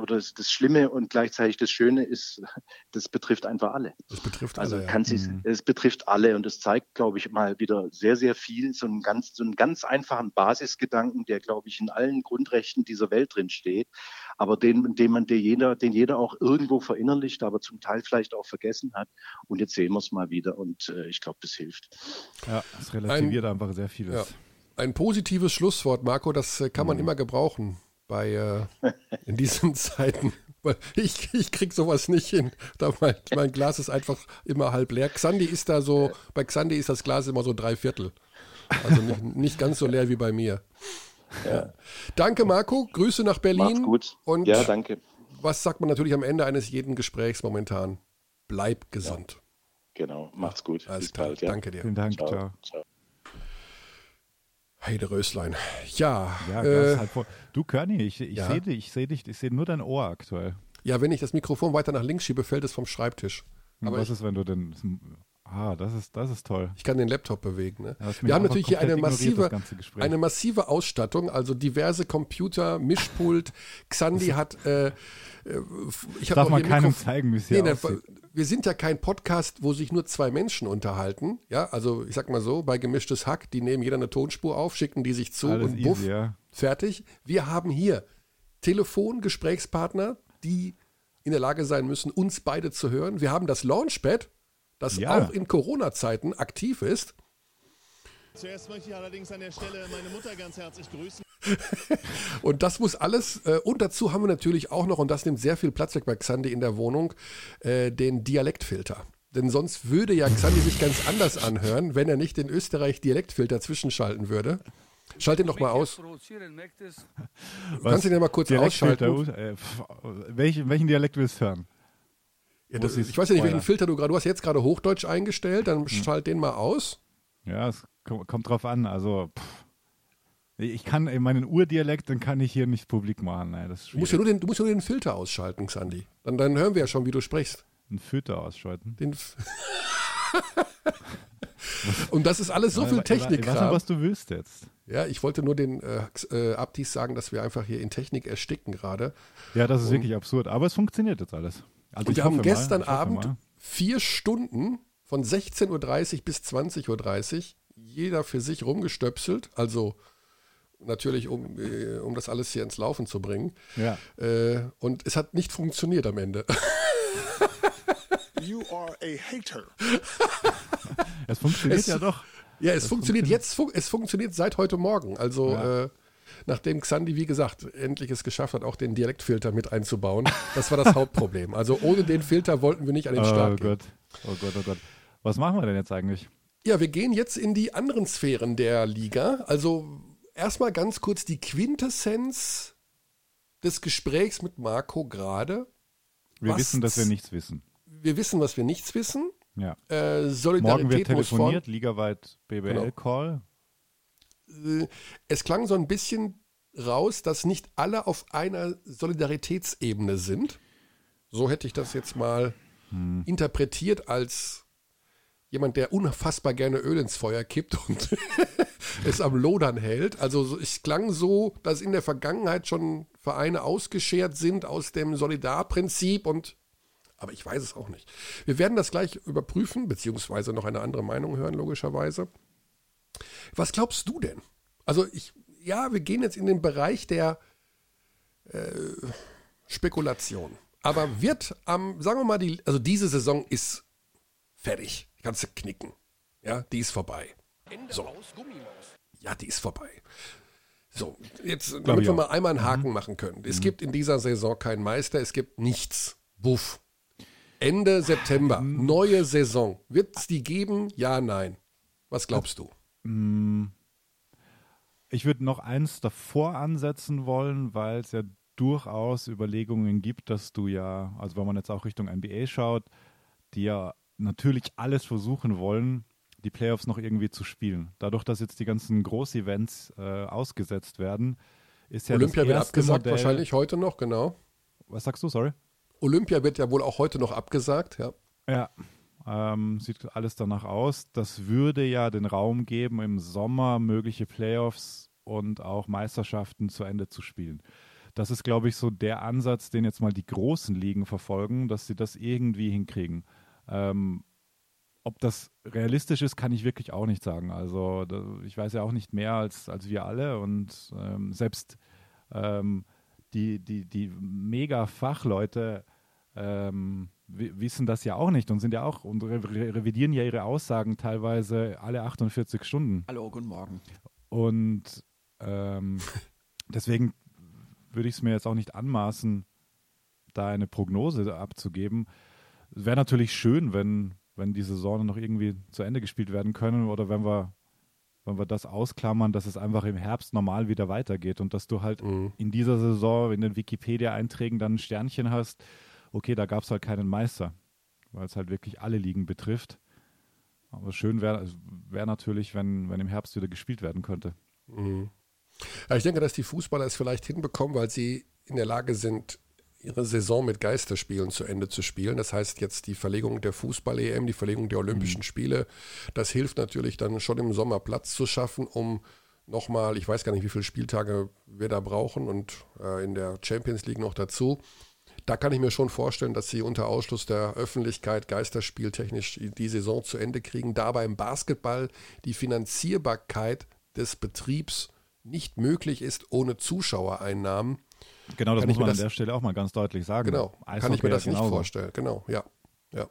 oder das Schlimme und gleichzeitig das Schöne ist, das betrifft einfach alle. Das betrifft also alle. Also kann ja. sich, mhm. es betrifft alle und es zeigt, glaube ich, mal wieder sehr, sehr viel, so einen ganz, so einen ganz einfachen Basisgedanken, der, glaube ich, in allen Grundrechten dieser Welt drin steht, aber den, den man, den jeder, den jeder auch irgendwo verinnerlicht, aber zum Teil vielleicht auch vergessen hat. Und jetzt sehen wir es mal wieder und äh, ich glaube, das hilft. Ja, es relativiert Ein, einfach sehr vieles. Ja ein positives Schlusswort, Marco, das äh, kann man mhm. immer gebrauchen bei äh, in diesen Zeiten. Ich, ich krieg sowas nicht hin. Da mein, mein, Glas ist einfach immer halb leer. Xandi ist da so, bei Xandi ist das Glas immer so drei Viertel. Also nicht, nicht ganz so leer wie bei mir. Ja. Danke, Marco. Grüße nach Berlin. Macht's gut. Und ja, danke. Was sagt man natürlich am Ende eines jeden Gesprächs momentan? Bleib gesund. Ja. Genau, macht's gut. Alles Bis klar. Bald, ja. Danke dir. Vielen Dank. Ciao. Ciao. Ciao. Heide Röslein. Ja. ja äh, halt du, Körny, ich, ich ja. sehe dich, ich sehe dich, ich sehe nur dein Ohr aktuell. Ja, wenn ich das Mikrofon weiter nach links schiebe, fällt es vom Schreibtisch. Aber was ich, ist, wenn du denn. Ah, das ist, das ist toll. Ich kann den Laptop bewegen. Ne? Wir haben natürlich hier eine massive, eine massive Ausstattung, also diverse Computer, Mischpult. Xandi hat. Äh, äh ich Darf man keinem Mikrof zeigen, wie es hier nee, aussieht wir sind ja kein Podcast, wo sich nur zwei Menschen unterhalten. Ja, also ich sag mal so, bei gemischtes Hack, die nehmen jeder eine Tonspur auf, schicken die sich zu Alles und buff, easy, ja. fertig. Wir haben hier Telefongesprächspartner, die in der Lage sein müssen, uns beide zu hören. Wir haben das Launchpad, das ja. auch in Corona-Zeiten aktiv ist. Zuerst möchte ich allerdings an der Stelle meine Mutter ganz herzlich grüßen. und das muss alles, äh, und dazu haben wir natürlich auch noch, und das nimmt sehr viel Platz weg bei Xandi in der Wohnung, äh, den Dialektfilter. Denn sonst würde ja Xandi sich ganz anders anhören, wenn er nicht den Österreich-Dialektfilter zwischenschalten würde. Schalt ihn doch mal aus. Was? Kannst du den mal kurz ausschalten? Äh, welchen, welchen Dialekt willst du hören? Ja, ist, ich weiß ja nicht, welchen Filter du gerade. Du hast jetzt gerade Hochdeutsch eingestellt, dann hm. schalt den mal aus. Ja, es kommt drauf an. Also, pff. Ich kann meinen Urdialekt, dann kann ich hier nicht publik machen. Nein, das du, musst ja nur den, du musst ja nur den Filter ausschalten, Xandi. Dann, dann hören wir ja schon, wie du sprichst. Den Filter ausschalten? Den Und das ist alles so viel Technik. Ich weiß nicht, was du willst jetzt. Ja, ich wollte nur den äh, äh, Abdis sagen, dass wir einfach hier in Technik ersticken gerade. Ja, das ist Und, wirklich absurd. Aber es funktioniert jetzt alles. Also und wir haben gestern mal, Abend vier Stunden von 16.30 Uhr bis 20.30 Uhr jeder für sich rumgestöpselt. Also natürlich, um, äh, um das alles hier ins Laufen zu bringen. Ja. Äh, und es hat nicht funktioniert am Ende. You are a hater. es funktioniert es, ja doch. Ja, es, es funktioniert, funktioniert jetzt, es funktioniert seit heute Morgen. Also ja. äh, nachdem Xandi, wie gesagt, endlich es geschafft hat, auch den Dialektfilter mit einzubauen. Das war das Hauptproblem. Also ohne den Filter wollten wir nicht an den Start oh gehen. Gott. Oh Gott, oh Gott. Was machen wir denn jetzt eigentlich? Ja, wir gehen jetzt in die anderen Sphären der Liga. Also erstmal ganz kurz die Quintessenz des Gesprächs mit Marco gerade. Wir was, wissen, dass wir nichts wissen. Wir wissen, was wir nichts wissen. Ja. Äh, Solidarität Morgen wird telefoniert, ligaweit BBL-Call. Genau. Äh, es klang so ein bisschen raus, dass nicht alle auf einer Solidaritätsebene sind. So hätte ich das jetzt mal hm. interpretiert als jemand, der unfassbar gerne Öl ins Feuer kippt und es am Lodern hält. Also es klang so, dass in der Vergangenheit schon Vereine ausgeschert sind aus dem Solidarprinzip und aber ich weiß es auch nicht. Wir werden das gleich überprüfen, beziehungsweise noch eine andere Meinung hören, logischerweise. Was glaubst du denn? Also ich, ja, wir gehen jetzt in den Bereich der äh, Spekulation. Aber wird am, sagen wir mal, die, also diese Saison ist fertig. Kannst du knicken. Ja, die ist vorbei. So. Ja, die ist vorbei. So, jetzt, damit wir mal einmal einen Haken mhm. machen können. Es mhm. gibt in dieser Saison keinen Meister, es gibt nichts. Buff. Ende September, mhm. neue Saison. Wird es die geben? Ja, nein. Was glaubst du? Mhm. Ich würde noch eins davor ansetzen wollen, weil es ja durchaus Überlegungen gibt, dass du ja, also wenn man jetzt auch Richtung NBA schaut, die ja natürlich alles versuchen wollen, die Playoffs noch irgendwie zu spielen. Dadurch, dass jetzt die ganzen Groß-Events äh, ausgesetzt werden, ist ja Olympia das wird abgesagt, Modell, wahrscheinlich heute noch, genau. Was sagst du, sorry? Olympia wird ja wohl auch heute noch abgesagt, ja. Ja, ähm, sieht alles danach aus. Das würde ja den Raum geben, im Sommer mögliche Playoffs und auch Meisterschaften zu Ende zu spielen. Das ist, glaube ich, so der Ansatz, den jetzt mal die großen Ligen verfolgen, dass sie das irgendwie hinkriegen. Ähm, ob das realistisch ist, kann ich wirklich auch nicht sagen. Also da, ich weiß ja auch nicht mehr als, als wir alle und ähm, selbst ähm, die, die, die Mega-Fachleute ähm, wissen das ja auch nicht und sind ja auch und revidieren ja ihre Aussagen teilweise alle 48 Stunden. Hallo, guten Morgen. Und ähm, deswegen würde ich es mir jetzt auch nicht anmaßen, da eine Prognose abzugeben. Es wäre natürlich schön, wenn, wenn die Saison noch irgendwie zu Ende gespielt werden können oder wenn wir, wenn wir das ausklammern, dass es einfach im Herbst normal wieder weitergeht und dass du halt mhm. in dieser Saison in den Wikipedia-Einträgen dann ein Sternchen hast, okay, da gab es halt keinen Meister, weil es halt wirklich alle Ligen betrifft. Aber schön wäre wär natürlich, wenn, wenn im Herbst wieder gespielt werden könnte. Mhm. Ja, ich denke, dass die Fußballer es vielleicht hinbekommen, weil sie in der Lage sind, ihre Saison mit Geisterspielen zu Ende zu spielen. Das heißt jetzt die Verlegung der Fußball-EM, die Verlegung der Olympischen mhm. Spiele. Das hilft natürlich dann schon im Sommer Platz zu schaffen, um nochmal, ich weiß gar nicht, wie viele Spieltage wir da brauchen und äh, in der Champions League noch dazu. Da kann ich mir schon vorstellen, dass sie unter Ausschluss der Öffentlichkeit geisterspieltechnisch die Saison zu Ende kriegen. Dabei im Basketball die Finanzierbarkeit des Betriebs nicht möglich ist ohne Zuschauereinnahmen. Genau, das muss man an der Stelle auch mal ganz deutlich sagen. Genau, Eishockey kann ich mir das nicht vorstellen. Genau, ja. ja.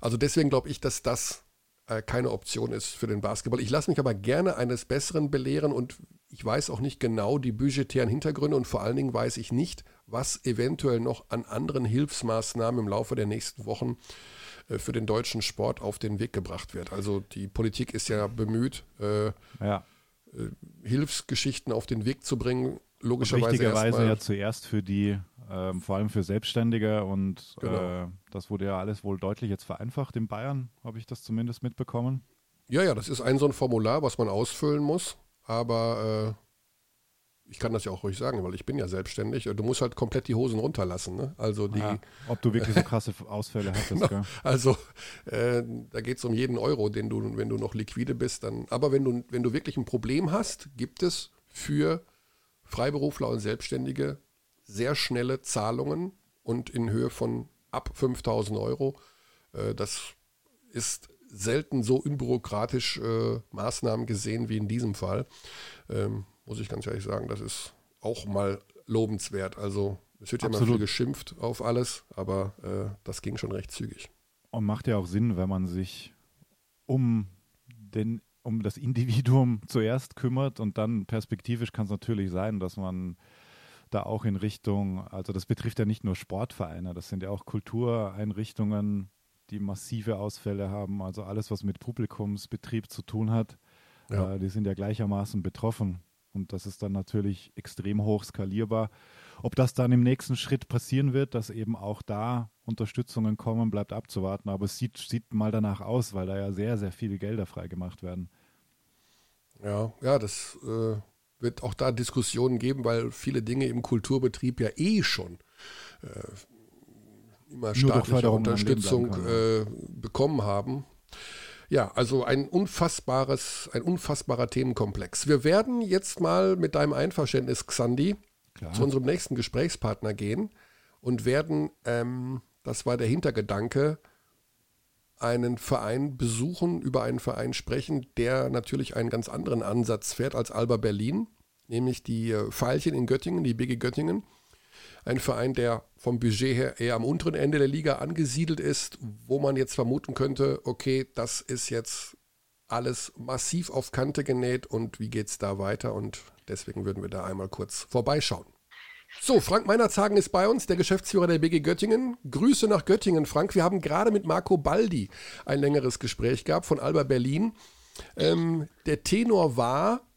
Also deswegen glaube ich, dass das äh, keine Option ist für den Basketball. Ich lasse mich aber gerne eines Besseren belehren und ich weiß auch nicht genau die budgetären Hintergründe und vor allen Dingen weiß ich nicht, was eventuell noch an anderen Hilfsmaßnahmen im Laufe der nächsten Wochen äh, für den deutschen Sport auf den Weg gebracht wird. Also die Politik ist ja bemüht, äh, ja. Äh, Hilfsgeschichten auf den Weg zu bringen logischerweise. Richtigerweise ja zuerst für die, ähm, vor allem für Selbstständige und genau. äh, das wurde ja alles wohl deutlich jetzt vereinfacht in Bayern, habe ich das zumindest mitbekommen. Ja, ja, das ist ein so ein Formular, was man ausfüllen muss, aber äh, ich kann das ja auch ruhig sagen, weil ich bin ja selbstständig. Du musst halt komplett die Hosen runterlassen. Ne? Also die, ja, ob du wirklich so krasse Ausfälle hattest. genau. Also äh, da geht es um jeden Euro, den du, wenn du noch liquide bist, dann. Aber wenn du, wenn du wirklich ein Problem hast, gibt es für Freiberufler und Selbstständige sehr schnelle Zahlungen und in Höhe von ab 5000 Euro. Äh, das ist selten so unbürokratisch äh, Maßnahmen gesehen wie in diesem Fall. Ähm, muss ich ganz ehrlich sagen, das ist auch mal lobenswert. Also es wird ja Absolut. immer viel geschimpft auf alles, aber äh, das ging schon recht zügig. Und macht ja auch Sinn, wenn man sich um den um das Individuum zuerst kümmert und dann perspektivisch kann es natürlich sein, dass man da auch in Richtung, also das betrifft ja nicht nur Sportvereine, das sind ja auch Kultureinrichtungen, die massive Ausfälle haben. Also alles, was mit Publikumsbetrieb zu tun hat, ja. äh, die sind ja gleichermaßen betroffen. Und das ist dann natürlich extrem hoch skalierbar. Ob das dann im nächsten Schritt passieren wird, dass eben auch da Unterstützungen kommen, bleibt abzuwarten. Aber es sieht, sieht mal danach aus, weil da ja sehr, sehr viele Gelder freigemacht werden. Ja, ja, das äh, wird auch da Diskussionen geben, weil viele Dinge im Kulturbetrieb ja eh schon äh, immer staatliche Unterstützung äh, bekommen haben. Ja, also ein unfassbares, ein unfassbarer Themenkomplex. Wir werden jetzt mal mit deinem Einverständnis, Xandi, Klar. zu unserem nächsten Gesprächspartner gehen und werden, ähm, das war der Hintergedanke, einen Verein besuchen, über einen Verein sprechen, der natürlich einen ganz anderen Ansatz fährt als Alba Berlin, nämlich die Pfeilchen äh, in Göttingen, die BG Göttingen. Ein Verein, der vom Budget her eher am unteren Ende der Liga angesiedelt ist, wo man jetzt vermuten könnte, okay, das ist jetzt alles massiv auf Kante genäht und wie geht es da weiter? Und deswegen würden wir da einmal kurz vorbeischauen. So, Frank Meinerzagen ist bei uns, der Geschäftsführer der BG Göttingen. Grüße nach Göttingen, Frank. Wir haben gerade mit Marco Baldi ein längeres Gespräch gehabt von Alba Berlin. Ähm, der Tenor war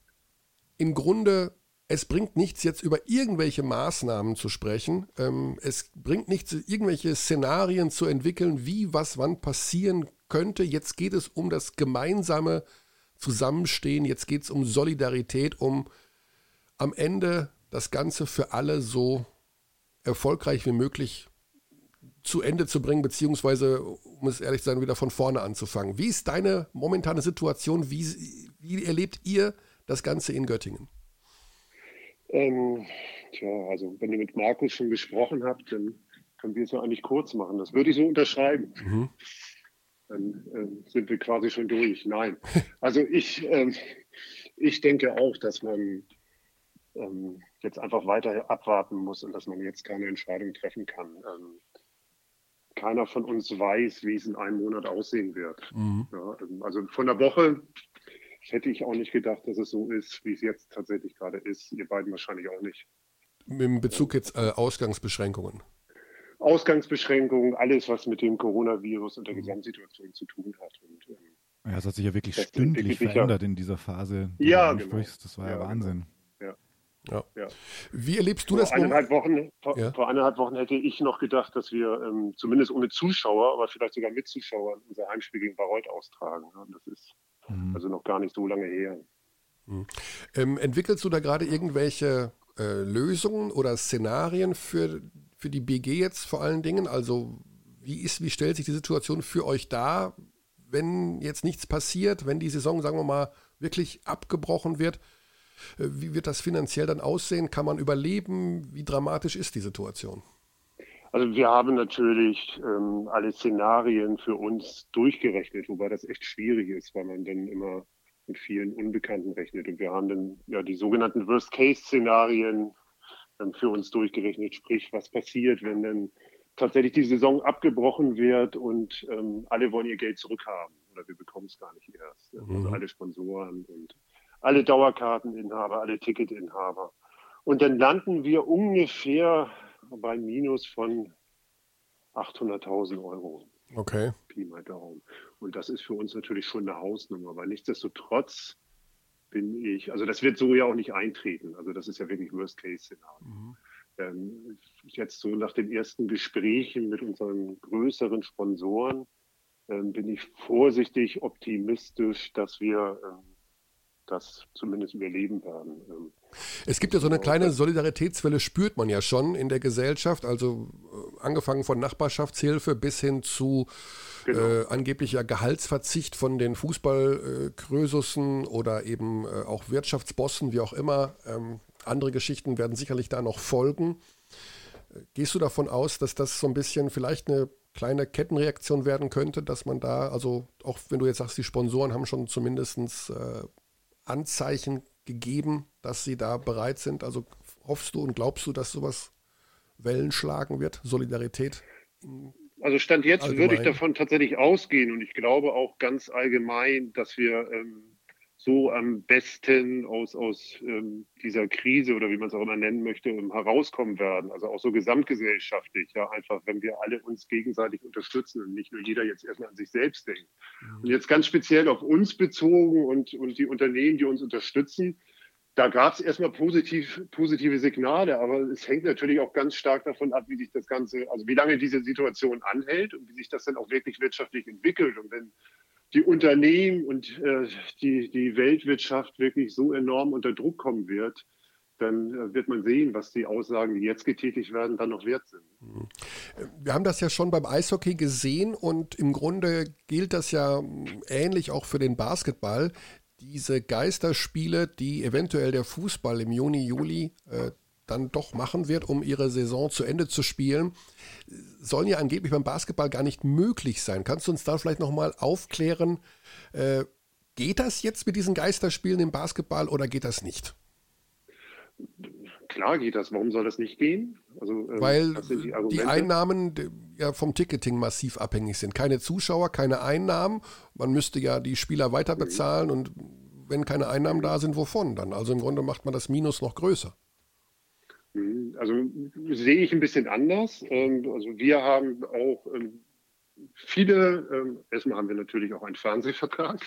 im Grunde, es bringt nichts, jetzt über irgendwelche Maßnahmen zu sprechen. Ähm, es bringt nichts, irgendwelche Szenarien zu entwickeln, wie was wann passieren könnte. Jetzt geht es um das gemeinsame Zusammenstehen. Jetzt geht es um Solidarität, um am Ende das Ganze für alle so erfolgreich wie möglich zu Ende zu bringen, beziehungsweise, um es ehrlich zu sein, wieder von vorne anzufangen. Wie ist deine momentane Situation? Wie, wie erlebt ihr das Ganze in Göttingen? Ähm, tja, also wenn ihr mit Markus schon gesprochen habt, dann können wir es ja eigentlich kurz machen. Das würde ich so unterschreiben. Mhm. Dann äh, sind wir quasi schon durch. Nein. Also ich, äh, ich denke auch, dass man ähm, jetzt einfach weiter abwarten muss und dass man jetzt keine Entscheidung treffen kann. Ähm, keiner von uns weiß, wie es in einem Monat aussehen wird. Mhm. Ja, ähm, also von der Woche hätte ich auch nicht gedacht, dass es so ist, wie es jetzt tatsächlich gerade ist. Ihr beiden wahrscheinlich auch nicht. In Bezug jetzt äh, Ausgangsbeschränkungen. Ausgangsbeschränkungen, alles, was mit dem Coronavirus und der mhm. Gesamtsituation zu tun hat. Und, ähm, ja, es hat sich ja wirklich stündlich verändert in dieser Phase. Ja, genau. Das war ja, ja genau. Wahnsinn. Ja. ja. Wie erlebst du vor das? Eineinhalb Wochen, vor, ja. vor, eineinhalb Wochen hätte ich noch gedacht, dass wir ähm, zumindest ohne Zuschauer, aber vielleicht sogar mit Zuschauern unser Heimspiel gegen Bayreuth austragen. Ja, das ist mhm. also noch gar nicht so lange her. Mhm. Ähm, entwickelst du da gerade irgendwelche äh, Lösungen oder Szenarien für, für die BG jetzt vor allen Dingen? Also wie, ist, wie stellt sich die Situation für euch dar, wenn jetzt nichts passiert, wenn die Saison, sagen wir mal, wirklich abgebrochen wird? Äh, wie wird das finanziell dann aussehen? Kann man überleben? Wie dramatisch ist die Situation? Also wir haben natürlich ähm, alle Szenarien für uns durchgerechnet, wobei das echt schwierig ist, weil man dann immer mit vielen Unbekannten rechnet. Und wir haben dann ja die sogenannten Worst-Case-Szenarien ähm, für uns durchgerechnet, sprich, was passiert, wenn dann tatsächlich die Saison abgebrochen wird und ähm, alle wollen ihr Geld zurückhaben oder wir bekommen es gar nicht erst. Also mhm. alle Sponsoren und alle Dauerkarteninhaber, alle Ticketinhaber. Und dann landen wir ungefähr bei Minus von 800.000 Euro. Okay. Pi mal Daumen. Und das ist für uns natürlich schon eine Hausnummer, aber nichtsdestotrotz bin ich, also das wird so ja auch nicht eintreten. Also das ist ja wirklich Worst-Case-Szenario. Mhm. Ähm, jetzt so nach den ersten Gesprächen mit unseren größeren Sponsoren ähm, bin ich vorsichtig optimistisch, dass wir ähm, das zumindest überleben werden. Ähm, es gibt ja so eine kleine Solidaritätswelle, spürt man ja schon in der Gesellschaft, also äh, angefangen von Nachbarschaftshilfe bis hin zu genau. äh, angeblicher Gehaltsverzicht von den Fußballkrösussen äh, oder eben äh, auch Wirtschaftsbossen, wie auch immer. Ähm, andere Geschichten werden sicherlich da noch folgen. Äh, gehst du davon aus, dass das so ein bisschen vielleicht eine kleine Kettenreaktion werden könnte, dass man da, also auch wenn du jetzt sagst, die Sponsoren haben schon zumindest äh, Anzeichen gegeben, dass sie da bereit sind? Also hoffst du und glaubst du, dass sowas Wellen schlagen wird? Solidarität? Also Stand jetzt allgemein. würde ich davon tatsächlich ausgehen und ich glaube auch ganz allgemein, dass wir ähm, so am besten aus, aus ähm, dieser Krise oder wie man es auch immer nennen möchte, ähm, herauskommen werden. Also auch so gesamtgesellschaftlich, ja, einfach, wenn wir alle uns gegenseitig unterstützen und nicht nur jeder jetzt erstmal an sich selbst denkt. Und jetzt ganz speziell auf uns bezogen und, und die Unternehmen, die uns unterstützen, da gab es erstmal positiv, positive Signale, aber es hängt natürlich auch ganz stark davon ab, wie sich das Ganze, also wie lange diese Situation anhält und wie sich das dann auch wirklich wirtschaftlich entwickelt. Und wenn die Unternehmen und äh, die, die Weltwirtschaft wirklich so enorm unter Druck kommen wird, dann äh, wird man sehen, was die Aussagen, die jetzt getätigt werden, dann noch wert sind. Mhm. Wir haben das ja schon beim Eishockey gesehen und im Grunde gilt das ja ähnlich auch für den Basketball diese Geisterspiele, die eventuell der Fußball im Juni, Juli äh, dann doch machen wird, um ihre Saison zu Ende zu spielen, sollen ja angeblich beim Basketball gar nicht möglich sein. Kannst du uns da vielleicht nochmal aufklären, äh, geht das jetzt mit diesen Geisterspielen im Basketball oder geht das nicht? Klar geht das. Warum soll das nicht gehen? Also, ähm, Weil die, die, Einnahmen ja vom Ticketing massiv abhängig sind. Keine Zuschauer, keine Einnahmen. Man müsste ja die Spieler weiter bezahlen und wenn keine Einnahmen da sind, wovon dann? Also im Grunde macht man das Minus noch größer. Mhm. Also sehe ich ein bisschen anders. Ähm, also wir haben auch ähm, viele, erstmal haben wir natürlich auch einen Fernsehvertrag,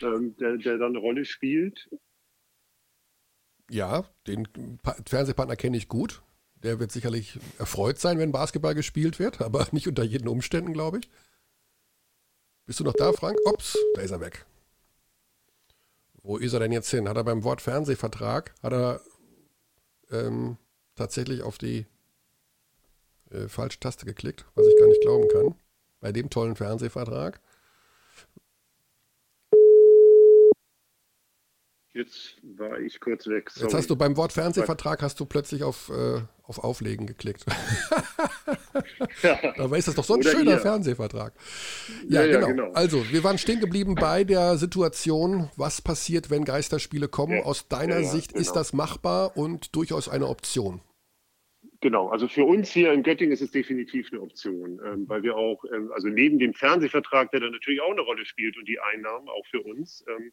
der, der dann eine Rolle spielt. Ja, den Fernsehpartner kenne ich gut. Der wird sicherlich erfreut sein, wenn Basketball gespielt wird, aber nicht unter jeden Umständen, glaube ich. Bist du noch da, Frank? Ups, da ist er weg. Wo ist er denn jetzt hin? Hat er beim Wort Fernsehvertrag, hat er ähm, tatsächlich auf die äh, falsche Taste geklickt, was ich gar nicht glauben kann. Bei dem tollen Fernsehvertrag. Jetzt war ich kurz weg. Sorry. Jetzt hast du beim Wort Fernsehvertrag hast du plötzlich auf, äh, auf Auflegen geklickt. ja. Dabei ist das doch so ein Oder schöner hier. Fernsehvertrag. Ja, ja, genau. ja, genau. Also, wir waren stehen geblieben bei der Situation, was passiert, wenn Geisterspiele kommen. Aus deiner Sicht genau. ist das machbar und durchaus eine Option. Genau, also für uns hier in Göttingen ist es definitiv eine Option, ähm, weil wir auch, ähm, also neben dem Fernsehvertrag, der dann natürlich auch eine Rolle spielt und die Einnahmen auch für uns, ähm,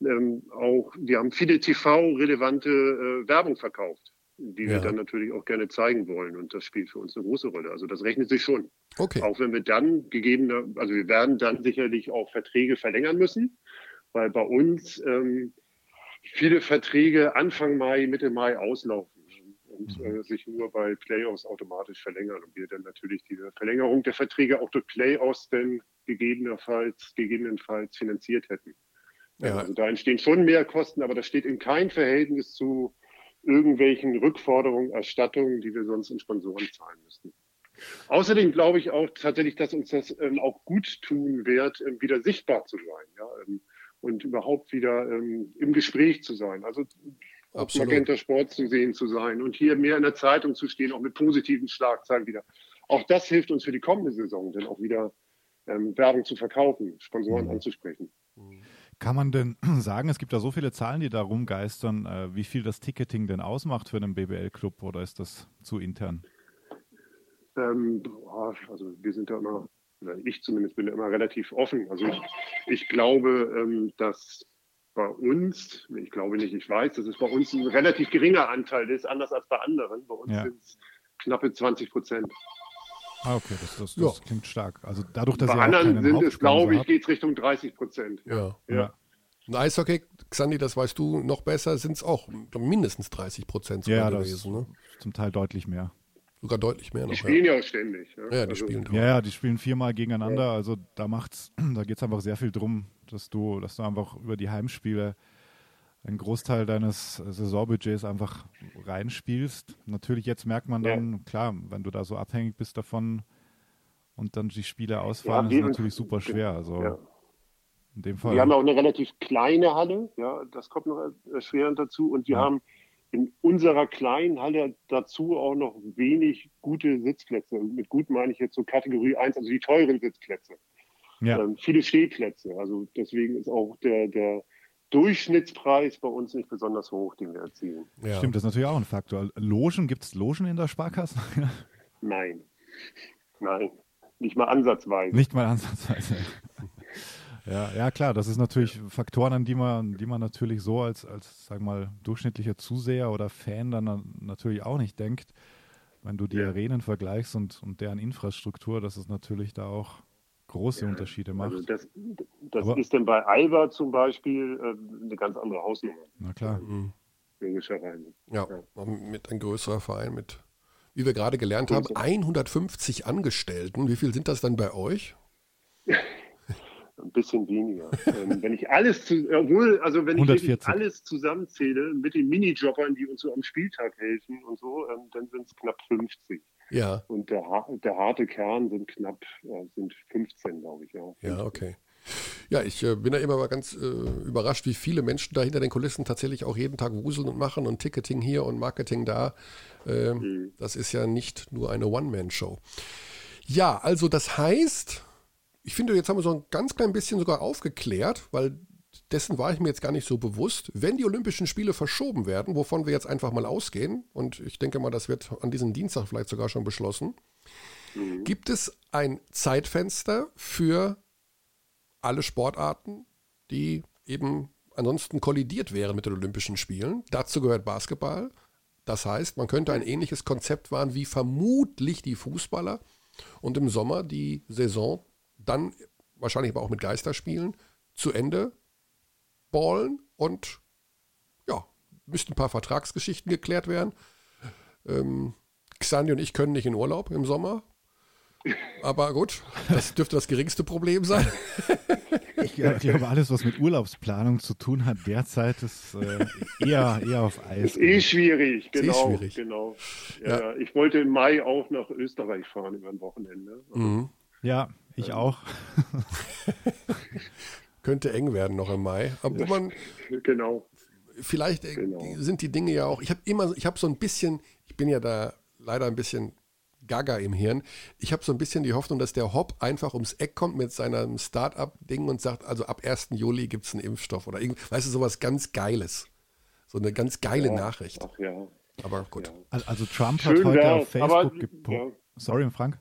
ähm, auch, wir haben viele TV-relevante äh, Werbung verkauft, die ja. wir dann natürlich auch gerne zeigen wollen. Und das spielt für uns eine große Rolle. Also das rechnet sich schon. Okay. Auch wenn wir dann gegebener, also wir werden dann sicherlich auch Verträge verlängern müssen, weil bei uns ähm, viele Verträge Anfang Mai, Mitte Mai auslaufen und mhm. äh, sich nur bei Playoffs automatisch verlängern und wir dann natürlich diese Verlängerung der Verträge auch durch Playoffs dann gegebenenfalls, gegebenenfalls finanziert hätten. Ja. Also da entstehen schon mehr Kosten, aber das steht in kein Verhältnis zu irgendwelchen Rückforderungen, Erstattungen, die wir sonst in Sponsoren zahlen müssten. Außerdem glaube ich auch tatsächlich, dass uns das ähm, auch gut tun wird, ähm, wieder sichtbar zu sein ja, ähm, und überhaupt wieder ähm, im Gespräch zu sein. Also auf Magenta Sport zu sehen zu sein und hier mehr in der Zeitung zu stehen, auch mit positiven Schlagzeilen wieder. Auch das hilft uns für die kommende Saison, dann auch wieder ähm, Werbung zu verkaufen, Sponsoren mhm. anzusprechen. Mhm. Kann man denn sagen, es gibt da so viele Zahlen, die da rumgeistern, äh, wie viel das Ticketing denn ausmacht für einen BBL-Club oder ist das zu intern? Ähm, also wir sind da immer, ich zumindest bin da immer relativ offen. Also ich, ich glaube, ähm, dass bei uns, ich glaube nicht, ich weiß, dass es bei uns ein relativ geringer Anteil ist, anders als bei anderen. Bei uns ja. sind es knappe 20 Prozent. Ah, okay, das, das, das ja. klingt stark. Also dadurch, dass Bei ihr anderen sind es, glaube ich, geht es Richtung 30 Prozent. Ja. ja. ja. Und Eishockey, Xandi, das weißt du noch besser, sind es auch mindestens 30 Prozent ja, gewesen. Ne? Zum Teil deutlich mehr. Sogar deutlich mehr noch. Die spielen ja, ja ständig. Ja, ja die also, spielen Ja, ja, die spielen viermal gegeneinander. Also da macht's, da geht es einfach sehr viel drum, dass du, dass du einfach über die Heimspiele einen Großteil deines Saisonbudgets einfach reinspielst. Natürlich jetzt merkt man dann, ja. klar, wenn du da so abhängig bist davon und dann die Spiele ausfallen, ja, ist natürlich super schwer. Also ja. in dem Fall. Wir haben auch eine relativ kleine Halle, ja, das kommt noch erschwerend dazu. Und wir haben in unserer kleinen Halle dazu auch noch wenig gute Sitzplätze. Mit gut meine ich jetzt so Kategorie 1, also die teuren Sitzplätze. Ja. Ähm, viele Stehplätze. Also deswegen ist auch der, der Durchschnittspreis bei uns nicht besonders hoch, den wir erzielen. Ja. Stimmt, das ist natürlich auch ein Faktor. Logen, gibt es Logen in der Sparkasse? Nein. Nein. Nicht mal ansatzweise. Nicht mal ansatzweise. Ja, ja, klar, das ist natürlich Faktoren, an die man, die man natürlich so als, als, sag mal, durchschnittlicher Zuseher oder Fan dann natürlich auch nicht denkt. Wenn du die ja. Arenen vergleichst und, und deren Infrastruktur, dass es natürlich da auch große ja, Unterschiede macht. Also das, das ist denn bei Alba zum Beispiel äh, eine ganz andere Hausnummer. Na klar. Mhm. Logischerweise. Ja, ja, mit ein größerer Verein mit, wie wir gerade gelernt haben, 150 Angestellten. Wie viel sind das dann bei euch? ein bisschen weniger. ähm, wenn ich alles zu, obwohl, also wenn ich alles zusammenzähle mit den Minijobbern, die uns so am Spieltag helfen und so, ähm, dann sind es knapp 50. Ja. Und der, der harte Kern sind knapp, äh, sind 15, glaube ich. Ja, ja okay. Ja, ich äh, bin da immer mal ganz äh, überrascht, wie viele Menschen da hinter den Kulissen tatsächlich auch jeden Tag wuseln und machen und Ticketing hier und Marketing da. Äh, mhm. Das ist ja nicht nur eine One-Man-Show. Ja, also das heißt, ich finde, jetzt haben wir so ein ganz klein bisschen sogar aufgeklärt, weil dessen war ich mir jetzt gar nicht so bewusst. Wenn die Olympischen Spiele verschoben werden, wovon wir jetzt einfach mal ausgehen, und ich denke mal, das wird an diesem Dienstag vielleicht sogar schon beschlossen, mhm. gibt es ein Zeitfenster für alle Sportarten, die eben ansonsten kollidiert wären mit den Olympischen Spielen. Dazu gehört Basketball. Das heißt, man könnte ein ähnliches Konzept wahren wie vermutlich die Fußballer und im Sommer die Saison dann wahrscheinlich aber auch mit Geisterspielen zu Ende ballen und ja, müssten ein paar Vertragsgeschichten geklärt werden. Ähm, Xandi und ich können nicht in Urlaub im Sommer. Aber gut, das dürfte das geringste Problem sein. Ich, glaube, alles, was mit Urlaubsplanung zu tun hat, derzeit ist äh, eher, eher auf Eis. Ist eh schwierig, genau. Ist eh schwierig. genau. Ja, ja. Ich wollte im Mai auch nach Österreich fahren über ein Wochenende. Mhm. Ja, ich ähm. auch. Könnte eng werden noch im Mai. Aber man. Genau. Vielleicht äh, genau. sind die Dinge ja auch. Ich habe immer, ich habe so ein bisschen, ich bin ja da leider ein bisschen gaga im Hirn. Ich habe so ein bisschen die Hoffnung, dass der Hop einfach ums Eck kommt mit seinem Start-up-Ding und sagt, also ab 1. Juli gibt es einen Impfstoff oder irgend, weißt du, sowas ganz Geiles. So eine ganz geile ja, Nachricht. Ach ja. Aber gut. Ja. Also Trump Schön hat heute wär's, auf Facebook gepostet. Sorry, Frank.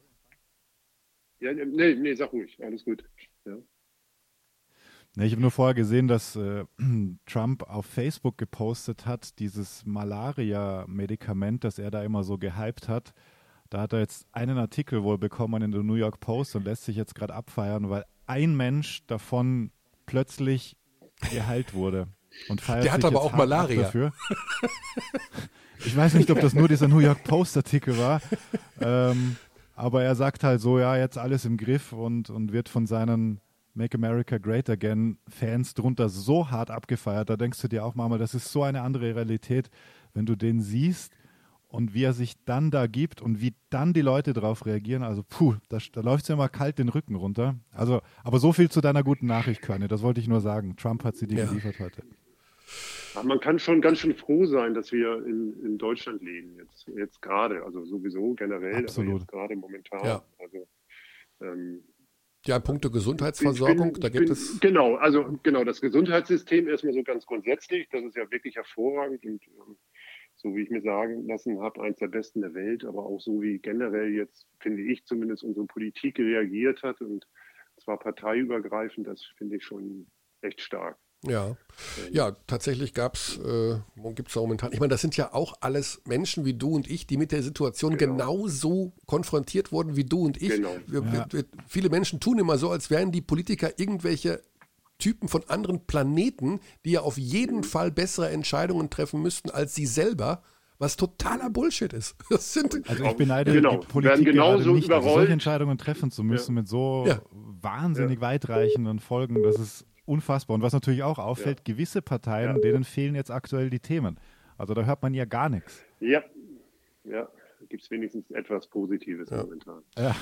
Ja, nee, nee, sag ruhig, alles gut. Ja. Nee, ich habe nur vorher gesehen, dass äh, Trump auf Facebook gepostet hat, dieses Malaria-Medikament, das er da immer so gehypt hat. Da hat er jetzt einen Artikel wohl bekommen in der New York Post und lässt sich jetzt gerade abfeiern, weil ein Mensch davon plötzlich geheilt wurde. Und feiert Der hat aber auch Malaria. Dafür. Ich weiß nicht, ob das nur dieser New York Post Artikel war. Ähm, aber er sagt halt so, ja, jetzt alles im Griff und, und wird von seinen Make America Great Again Fans drunter so hart abgefeiert. Da denkst du dir auch mal, das ist so eine andere Realität, wenn du den siehst und wie er sich dann da gibt und wie dann die Leute darauf reagieren. Also, puh, da, da läuft es ja immer kalt den Rücken runter. Also, aber so viel zu deiner guten Nachricht, Körne. Das wollte ich nur sagen. Trump hat sie dir ja. geliefert heute. Man kann schon ganz schön froh sein, dass wir in, in Deutschland leben, jetzt, jetzt gerade, also sowieso generell, Absolut. gerade momentan. Ja. Also, ähm, ja, Punkte Gesundheitsversorgung, bin, da gibt bin, es. Genau, also genau, das Gesundheitssystem erstmal so ganz grundsätzlich, das ist ja wirklich hervorragend und ähm, so wie ich mir sagen lassen habe, eins der besten der Welt, aber auch so wie generell jetzt, finde ich zumindest, unsere Politik reagiert hat und zwar parteiübergreifend, das finde ich schon echt stark. Ja, ja, tatsächlich gab's, äh, gibt es momentan, ich meine, das sind ja auch alles Menschen wie du und ich, die mit der Situation genau. genauso konfrontiert wurden wie du und ich. Genau. Wir, ja. wir, viele Menschen tun immer so, als wären die Politiker irgendwelche Typen von anderen Planeten, die ja auf jeden mhm. Fall bessere Entscheidungen treffen müssten als sie selber was totaler Bullshit ist. Das sind also ich beneide genau. die Politik genauso nicht, also solche Entscheidungen treffen zu müssen ja. mit so ja. wahnsinnig ja. weitreichenden Folgen. Das ist unfassbar. Und was natürlich auch auffällt, ja. gewisse Parteien, ja. denen fehlen jetzt aktuell die Themen. Also da hört man ja gar nichts. Ja, ja, gibt es wenigstens etwas Positives ja. momentan. Ja.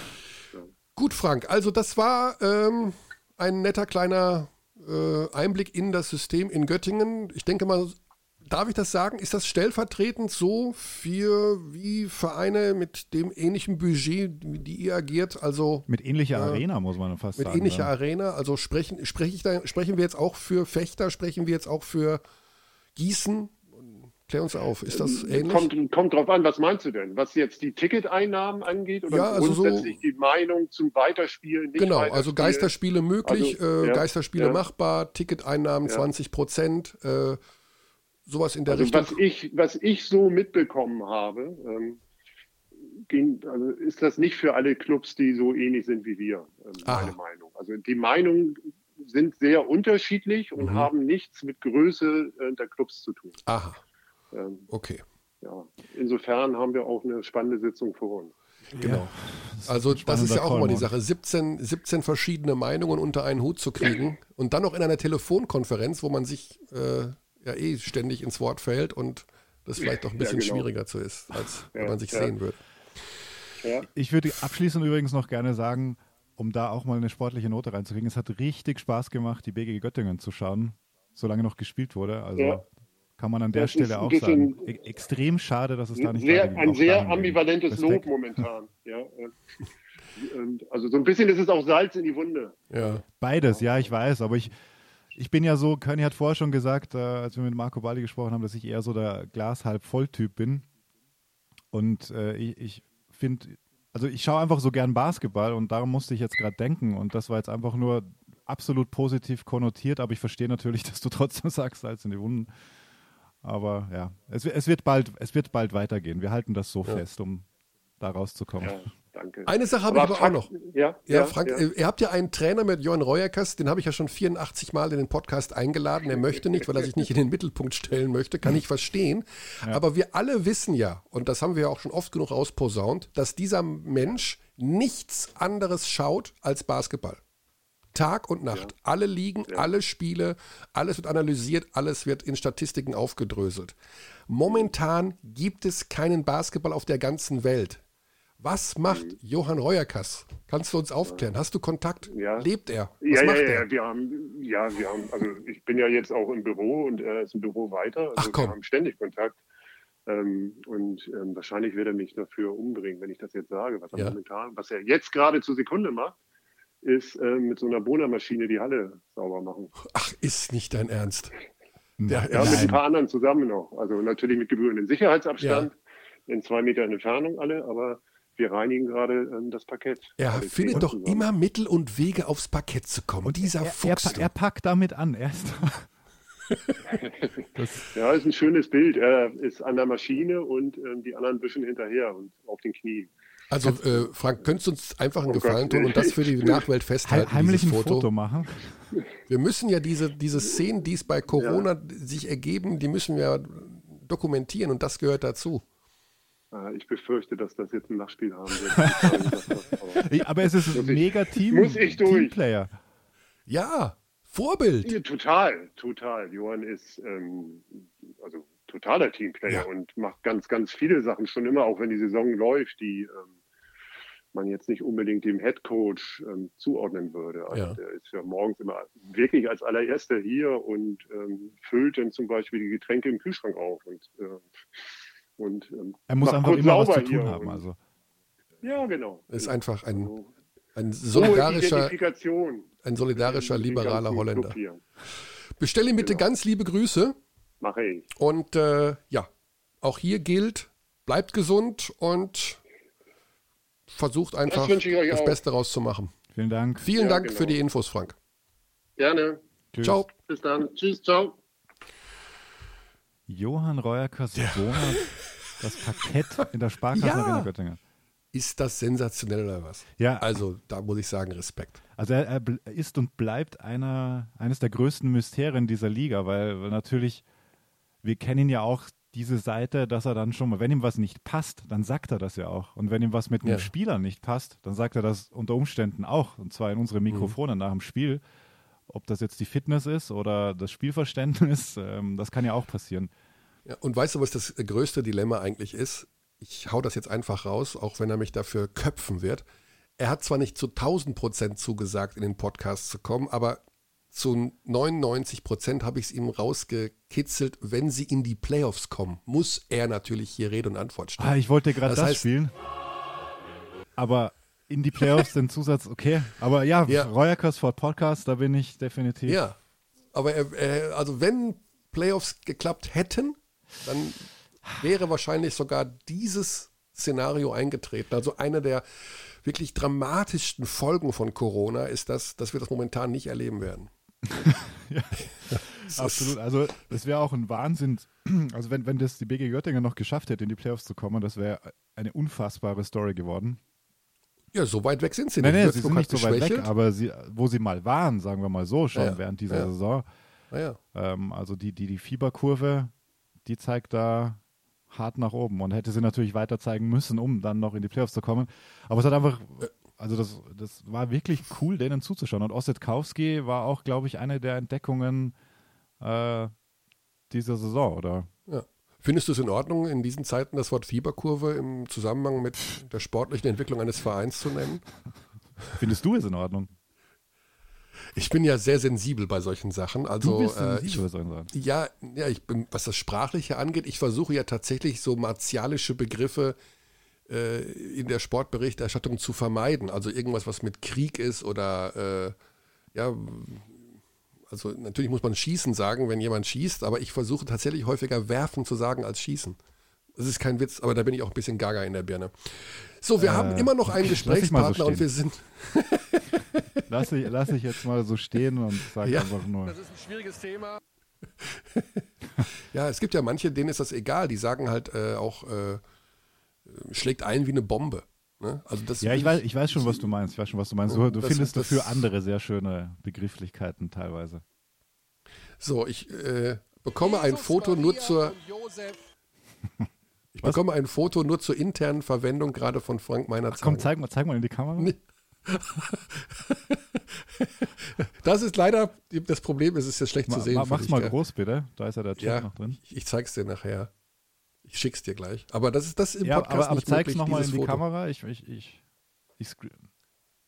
Gut, Frank, also das war ähm, ein netter kleiner äh, Einblick in das System in Göttingen. Ich denke mal, darf ich das sagen? Ist das stellvertretend so für wie Vereine mit dem ähnlichen Budget, die ihr agiert? Also mit ähnlicher äh, Arena muss man fast mit sagen. Mit ähnlicher ja. Arena. Also sprechen, spreche ich da, sprechen wir jetzt auch für Fechter? Sprechen wir jetzt auch für Gießen? Klär uns auf. Ist das ähm, ähnlich? Kommt, kommt drauf an, was meinst du denn? Was jetzt die Ticketeinnahmen angeht oder ja, also grundsätzlich so, die Meinung zum Weiterspielen? Nicht genau, also Weiterspielen? also Geisterspiele möglich, also, äh, ja, Geisterspiele ja. machbar, Ticketeinnahmen ja. 20 Prozent, äh, sowas in der also Richtung. Was ich, was ich so mitbekommen habe, ähm, ging, also ist das nicht für alle Clubs, die so ähnlich sind wie wir, ähm, meine Meinung. Also die Meinungen sind sehr unterschiedlich und mhm. haben nichts mit Größe äh, der Clubs zu tun. Aha. Ähm, okay. Ja, insofern haben wir auch eine spannende Sitzung vor uns. Genau. Ja, das also das ist ja auch immer die Sache, 17, 17 verschiedene Meinungen unter einen Hut zu kriegen und dann noch in einer Telefonkonferenz, wo man sich äh, ja eh ständig ins Wort fällt und das vielleicht doch ein bisschen ja, genau. schwieriger zu ist, als ja, wenn man sich sehen würde. Ich würde abschließend übrigens noch gerne sagen, um da auch mal eine sportliche Note reinzukriegen, es hat richtig Spaß gemacht, die BG Göttingen zu schauen, solange noch gespielt wurde. Also kann man an der das Stelle auch sagen. E extrem schade, dass es da nicht sehr, Ein sehr ambivalentes Lob momentan. ja, also so ein bisschen ist es auch Salz in die Wunde. Ja. Beides, ja, ich weiß, aber ich, ich bin ja so, Körny hat vorher schon gesagt, äh, als wir mit Marco Baldi gesprochen haben, dass ich eher so der Glas halb voll Typ bin. Und äh, ich, ich finde, also ich schaue einfach so gern Basketball und darum musste ich jetzt gerade denken. Und das war jetzt einfach nur absolut positiv konnotiert, aber ich verstehe natürlich, dass du trotzdem sagst, Salz in die Wunden. Aber ja, es, es, wird, bald, es wird bald weitergehen. Wir halten das so ja. fest, um da rauszukommen. Ja, danke. Eine Sache habe ich aber Frank, auch noch. Ja, ja, Frank, ja. Äh, ihr habt ja einen Trainer mit Johann Reuerkers, den habe ich ja schon 84 Mal in den Podcast eingeladen. Er möchte nicht, weil er sich nicht in den Mittelpunkt stellen möchte. Kann ich verstehen. Aber wir alle wissen ja, und das haben wir ja auch schon oft genug ausposaunt, dass dieser Mensch nichts anderes schaut als Basketball. Tag und Nacht. Ja. Alle liegen, ja. alle Spiele, alles wird analysiert, alles wird in Statistiken aufgedröselt. Momentan gibt es keinen Basketball auf der ganzen Welt. Was macht mhm. Johann Reuerkas? Kannst du uns aufklären? Hast du Kontakt? Ja. Lebt er? Was ja, macht ja, ja, er? Wir haben, ja, wir haben, also ich bin ja jetzt auch im Büro und er ist im Büro weiter. Also Ach komm. Wir haben ständig Kontakt. Ähm, und ähm, wahrscheinlich wird er mich dafür umbringen, wenn ich das jetzt sage, was er ja. momentan, was er jetzt gerade zur Sekunde macht ist äh, mit so einer Bohnermaschine die Halle sauber machen. Ach, ist nicht dein Ernst. Der, ja, mit ein paar anderen zusammen noch. Also natürlich mit gebührendem Sicherheitsabstand, ja. in zwei Meter Entfernung alle, aber wir reinigen gerade ähm, das Parkett. Er also findet doch zusammen. immer Mittel und Wege, aufs Parkett zu kommen. Und dieser er, Fuchs. Er, er, packt damit an. Er ist ja, ist ein schönes Bild. Er ist an der Maschine und ähm, die anderen büschen hinterher und auf den Knien. Also, äh, Frank, könntest du uns einfach einen oh Gefallen tun und das für die Nachwelt festhalten? Heimlich ein Foto. Foto. machen. Wir müssen ja diese, diese Szenen, die es bei Corona ja. sich ergeben, die müssen wir dokumentieren und das gehört dazu. Ah, ich befürchte, dass das jetzt ein Nachspiel haben wird. aber es ist ein mega Team, Muss ich durch. Teamplayer. Ja, Vorbild. Ja, total, total. Johann ist ähm, also totaler Teamplayer ja. und macht ganz, ganz viele Sachen schon immer, auch wenn die Saison läuft, die ähm, man jetzt nicht unbedingt dem Head Coach ähm, zuordnen würde. Also ja. der ist ja morgens immer wirklich als allererster hier und ähm, füllt dann zum Beispiel die Getränke im Kühlschrank auf und, äh, und ähm, er muss einfach immer was zu tun haben. Also. Ja, genau. Ist einfach ein, also ein solidarischer, ein solidarischer liberaler Holländer. Bestell ihm bitte genau. ganz liebe Grüße. Mache ich. Und äh, ja, auch hier gilt, bleibt gesund und versucht einfach das, das Beste rauszumachen. Vielen Dank. Vielen ja, Dank genau. für die Infos, Frank. Gerne. Tschüss. Ciao. Bis dann. Tschüss, ciao. Johann ja. Das Parkett in der Sparkasse ja. Göttingen. Ist das sensationell oder was? Ja. Also, da muss ich sagen, Respekt. Also, er, er ist und bleibt einer, eines der größten Mysterien dieser Liga, weil, weil natürlich wir kennen ja auch diese Seite, dass er dann schon mal, wenn ihm was nicht passt, dann sagt er das ja auch. Und wenn ihm was mit einem ja. Spieler nicht passt, dann sagt er das unter Umständen auch. Und zwar in unsere Mikrofone mhm. nach dem Spiel. Ob das jetzt die Fitness ist oder das Spielverständnis, ähm, das kann ja auch passieren. Ja, und weißt du, was das größte Dilemma eigentlich ist? Ich hau das jetzt einfach raus, auch wenn er mich dafür köpfen wird. Er hat zwar nicht zu 1000 Prozent zugesagt, in den Podcast zu kommen, aber zu 99 Prozent habe ich es ihm rausgekitzelt, wenn sie in die Playoffs kommen, muss er natürlich hier Rede und Antwort stehen. Ah, ich wollte gerade das, das heißt, spielen. Aber in die Playoffs den Zusatz, okay. Aber ja, ja. Royakers for Podcast, da bin ich definitiv. Ja, aber er, er, also wenn Playoffs geklappt hätten, dann wäre wahrscheinlich sogar dieses Szenario eingetreten. Also eine der wirklich dramatischsten Folgen von Corona ist das, dass wir das momentan nicht erleben werden. ja, absolut. Also das wäre auch ein Wahnsinn. Also wenn, wenn das die BG Göttingen noch geschafft hätte, in die Playoffs zu kommen, das wäre eine unfassbare Story geworden. Ja, so weit weg sind sie nicht. Nein, nein, sie sind nicht so weit weg, aber sie, wo sie mal waren, sagen wir mal so, schon ja, während dieser ja. Saison. Ja. Ähm, also die, die, die Fieberkurve, die zeigt da hart nach oben und hätte sie natürlich weiter zeigen müssen, um dann noch in die Playoffs zu kommen. Aber es hat einfach, also das, das war wirklich cool, denen zuzuschauen. Und Ossetkowski war auch, glaube ich, eine der Entdeckungen äh, dieser Saison, oder? Ja. Findest du es in Ordnung, in diesen Zeiten das Wort Fieberkurve im Zusammenhang mit der sportlichen Entwicklung eines Vereins zu nennen? Findest du es in Ordnung? Ich bin ja sehr sensibel bei solchen Sachen. Also, du bist sensibel äh, ich, bei solchen Sachen. Ja, ja, ich bin, was das Sprachliche angeht, ich versuche ja tatsächlich so martialische Begriffe äh, in der Sportberichterstattung zu vermeiden. Also irgendwas, was mit Krieg ist oder äh, ja, also natürlich muss man schießen sagen, wenn jemand schießt, aber ich versuche tatsächlich häufiger werfen zu sagen als schießen. Das ist kein Witz, aber da bin ich auch ein bisschen gaga in der Birne. So, wir äh, haben immer noch einen Gesprächspartner so und wir sind. lass, ich, lass ich jetzt mal so stehen und sage ja, einfach nur. Das ist ein schwieriges Thema. ja, es gibt ja manche, denen ist das egal. Die sagen halt äh, auch, äh, schlägt ein wie eine Bombe. Ne? Also das ja, ich weiß, ich weiß schon, was du meinst. Ich weiß schon, was du meinst. Du, du das, findest das, dafür andere sehr schöne Begrifflichkeiten teilweise. So, ich äh, bekomme ein Foto nur zur. Ich Was? bekomme ein Foto nur zur internen Verwendung, gerade von Frank meiner Zeit. Komm, zeig mal, zeig mal in die Kamera. Nee. das ist leider das Problem, es ist jetzt schlecht ma, zu sehen. Ma, mach's mal gell? groß, bitte. Da ist ja der Chat ja, noch drin. Ich, ich, zeig's dir nachher. Ich schick's dir gleich. Aber das ist das im ja, Podcast aber, aber nicht zeig's nochmal in die Foto. Kamera. Ich, ich, ich, ich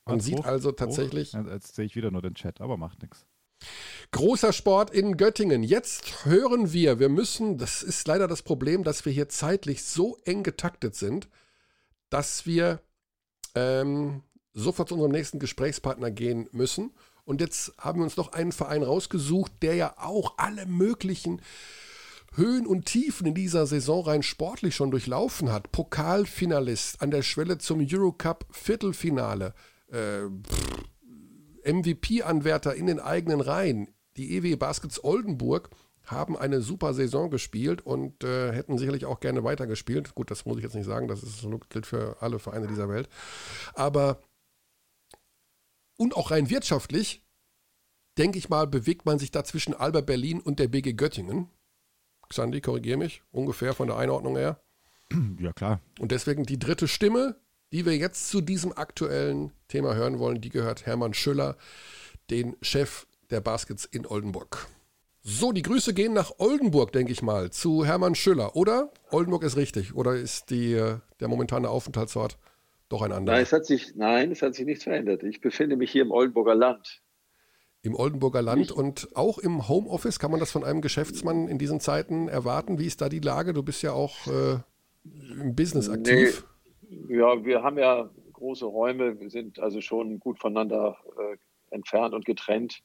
Man sieht hoch, also tatsächlich. Hoch. Jetzt sehe ich wieder nur den Chat, aber macht nichts. Großer Sport in Göttingen. Jetzt hören wir, wir müssen, das ist leider das Problem, dass wir hier zeitlich so eng getaktet sind, dass wir ähm, sofort zu unserem nächsten Gesprächspartner gehen müssen. Und jetzt haben wir uns noch einen Verein rausgesucht, der ja auch alle möglichen Höhen und Tiefen in dieser Saison rein sportlich schon durchlaufen hat. Pokalfinalist an der Schwelle zum Eurocup Viertelfinale. Äh, MVP-Anwärter in den eigenen Reihen. Die EW Baskets Oldenburg haben eine super Saison gespielt und äh, hätten sicherlich auch gerne weitergespielt. Gut, das muss ich jetzt nicht sagen, das ist, gilt für alle Vereine dieser Welt. Aber und auch rein wirtschaftlich, denke ich mal, bewegt man sich da zwischen Alba Berlin und der BG Göttingen. Xandi, korrigiere mich, ungefähr von der Einordnung her. Ja, klar. Und deswegen die dritte Stimme, die wir jetzt zu diesem aktuellen Thema hören wollen, die gehört Hermann Schüller, den Chef der Baskets in Oldenburg. So, die Grüße gehen nach Oldenburg, denke ich mal, zu Hermann Schüller, oder? Oldenburg ist richtig, oder ist die, äh, der momentane Aufenthaltsort doch ein anderer? Nein es, hat sich, nein, es hat sich nichts verändert. Ich befinde mich hier im Oldenburger Land. Im Oldenburger Land Nicht? und auch im Homeoffice, kann man das von einem Geschäftsmann in diesen Zeiten erwarten? Wie ist da die Lage? Du bist ja auch äh, im Business aktiv. Ja, wir haben ja große Räume, wir sind also schon gut voneinander äh, entfernt und getrennt.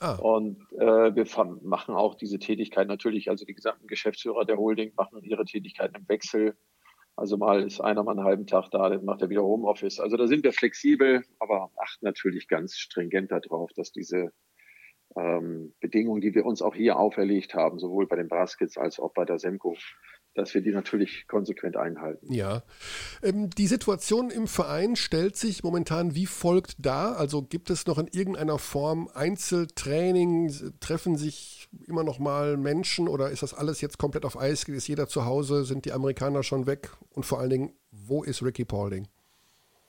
Ah. Und äh, wir machen auch diese Tätigkeit natürlich, also die gesamten Geschäftsführer der Holding machen ihre Tätigkeiten im Wechsel. Also mal ist einer mal einen halben Tag da, dann macht er wieder Homeoffice. Also da sind wir flexibel, aber achten natürlich ganz stringent darauf, dass diese ähm, Bedingungen, die wir uns auch hier auferlegt haben, sowohl bei den Baskets als auch bei der Semco, dass wir die natürlich konsequent einhalten. Ja. Ähm, die Situation im Verein stellt sich momentan wie folgt dar. Also gibt es noch in irgendeiner Form Einzeltraining? Treffen sich immer noch mal Menschen oder ist das alles jetzt komplett auf Eis? Ist jeder zu Hause? Sind die Amerikaner schon weg? Und vor allen Dingen, wo ist Ricky Paulding?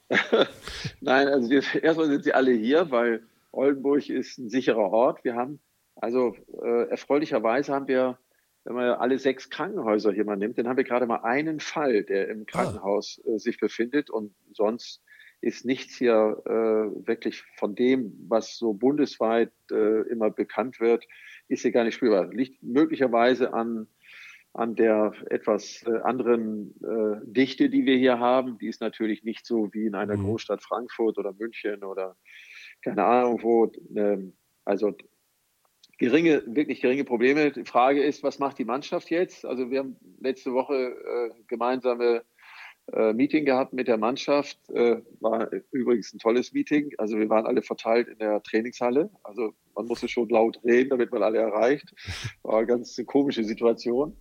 Nein, also wir, erstmal sind sie alle hier, weil Oldenburg ist ein sicherer Ort. Wir haben also äh, erfreulicherweise haben wir wenn man alle sechs Krankenhäuser hier mal nimmt, dann haben wir gerade mal einen Fall, der im ah. Krankenhaus äh, sich befindet und sonst ist nichts hier äh, wirklich von dem, was so bundesweit äh, immer bekannt wird, ist hier gar nicht spürbar. Liegt möglicherweise an, an der etwas äh, anderen äh, Dichte, die wir hier haben. Die ist natürlich nicht so wie in einer mhm. Großstadt Frankfurt oder München oder keine Ahnung wo. Ähm, also geringe, wirklich geringe Probleme. Die Frage ist, was macht die Mannschaft jetzt? Also wir haben letzte Woche äh, gemeinsame äh, Meeting gehabt mit der Mannschaft. Äh, war übrigens ein tolles Meeting. Also wir waren alle verteilt in der Trainingshalle. Also man musste schon laut reden, damit man alle erreicht. War eine ganz komische Situation.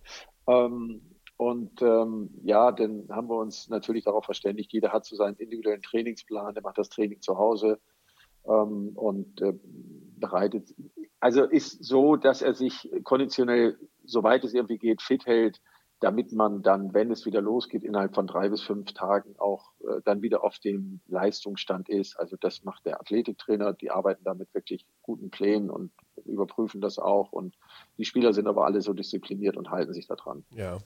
Ähm, und ähm, ja, dann haben wir uns natürlich darauf verständigt, jeder hat so seinen individuellen Trainingsplan, der macht das Training zu Hause ähm, und äh, bereitet. Also ist so, dass er sich konditionell, soweit es irgendwie geht, fit hält, damit man dann, wenn es wieder losgeht, innerhalb von drei bis fünf Tagen auch äh, dann wieder auf dem Leistungsstand ist. Also das macht der Athletiktrainer, die arbeiten da mit wirklich guten Plänen und überprüfen das auch. Und die Spieler sind aber alle so diszipliniert und halten sich da dran. Ja.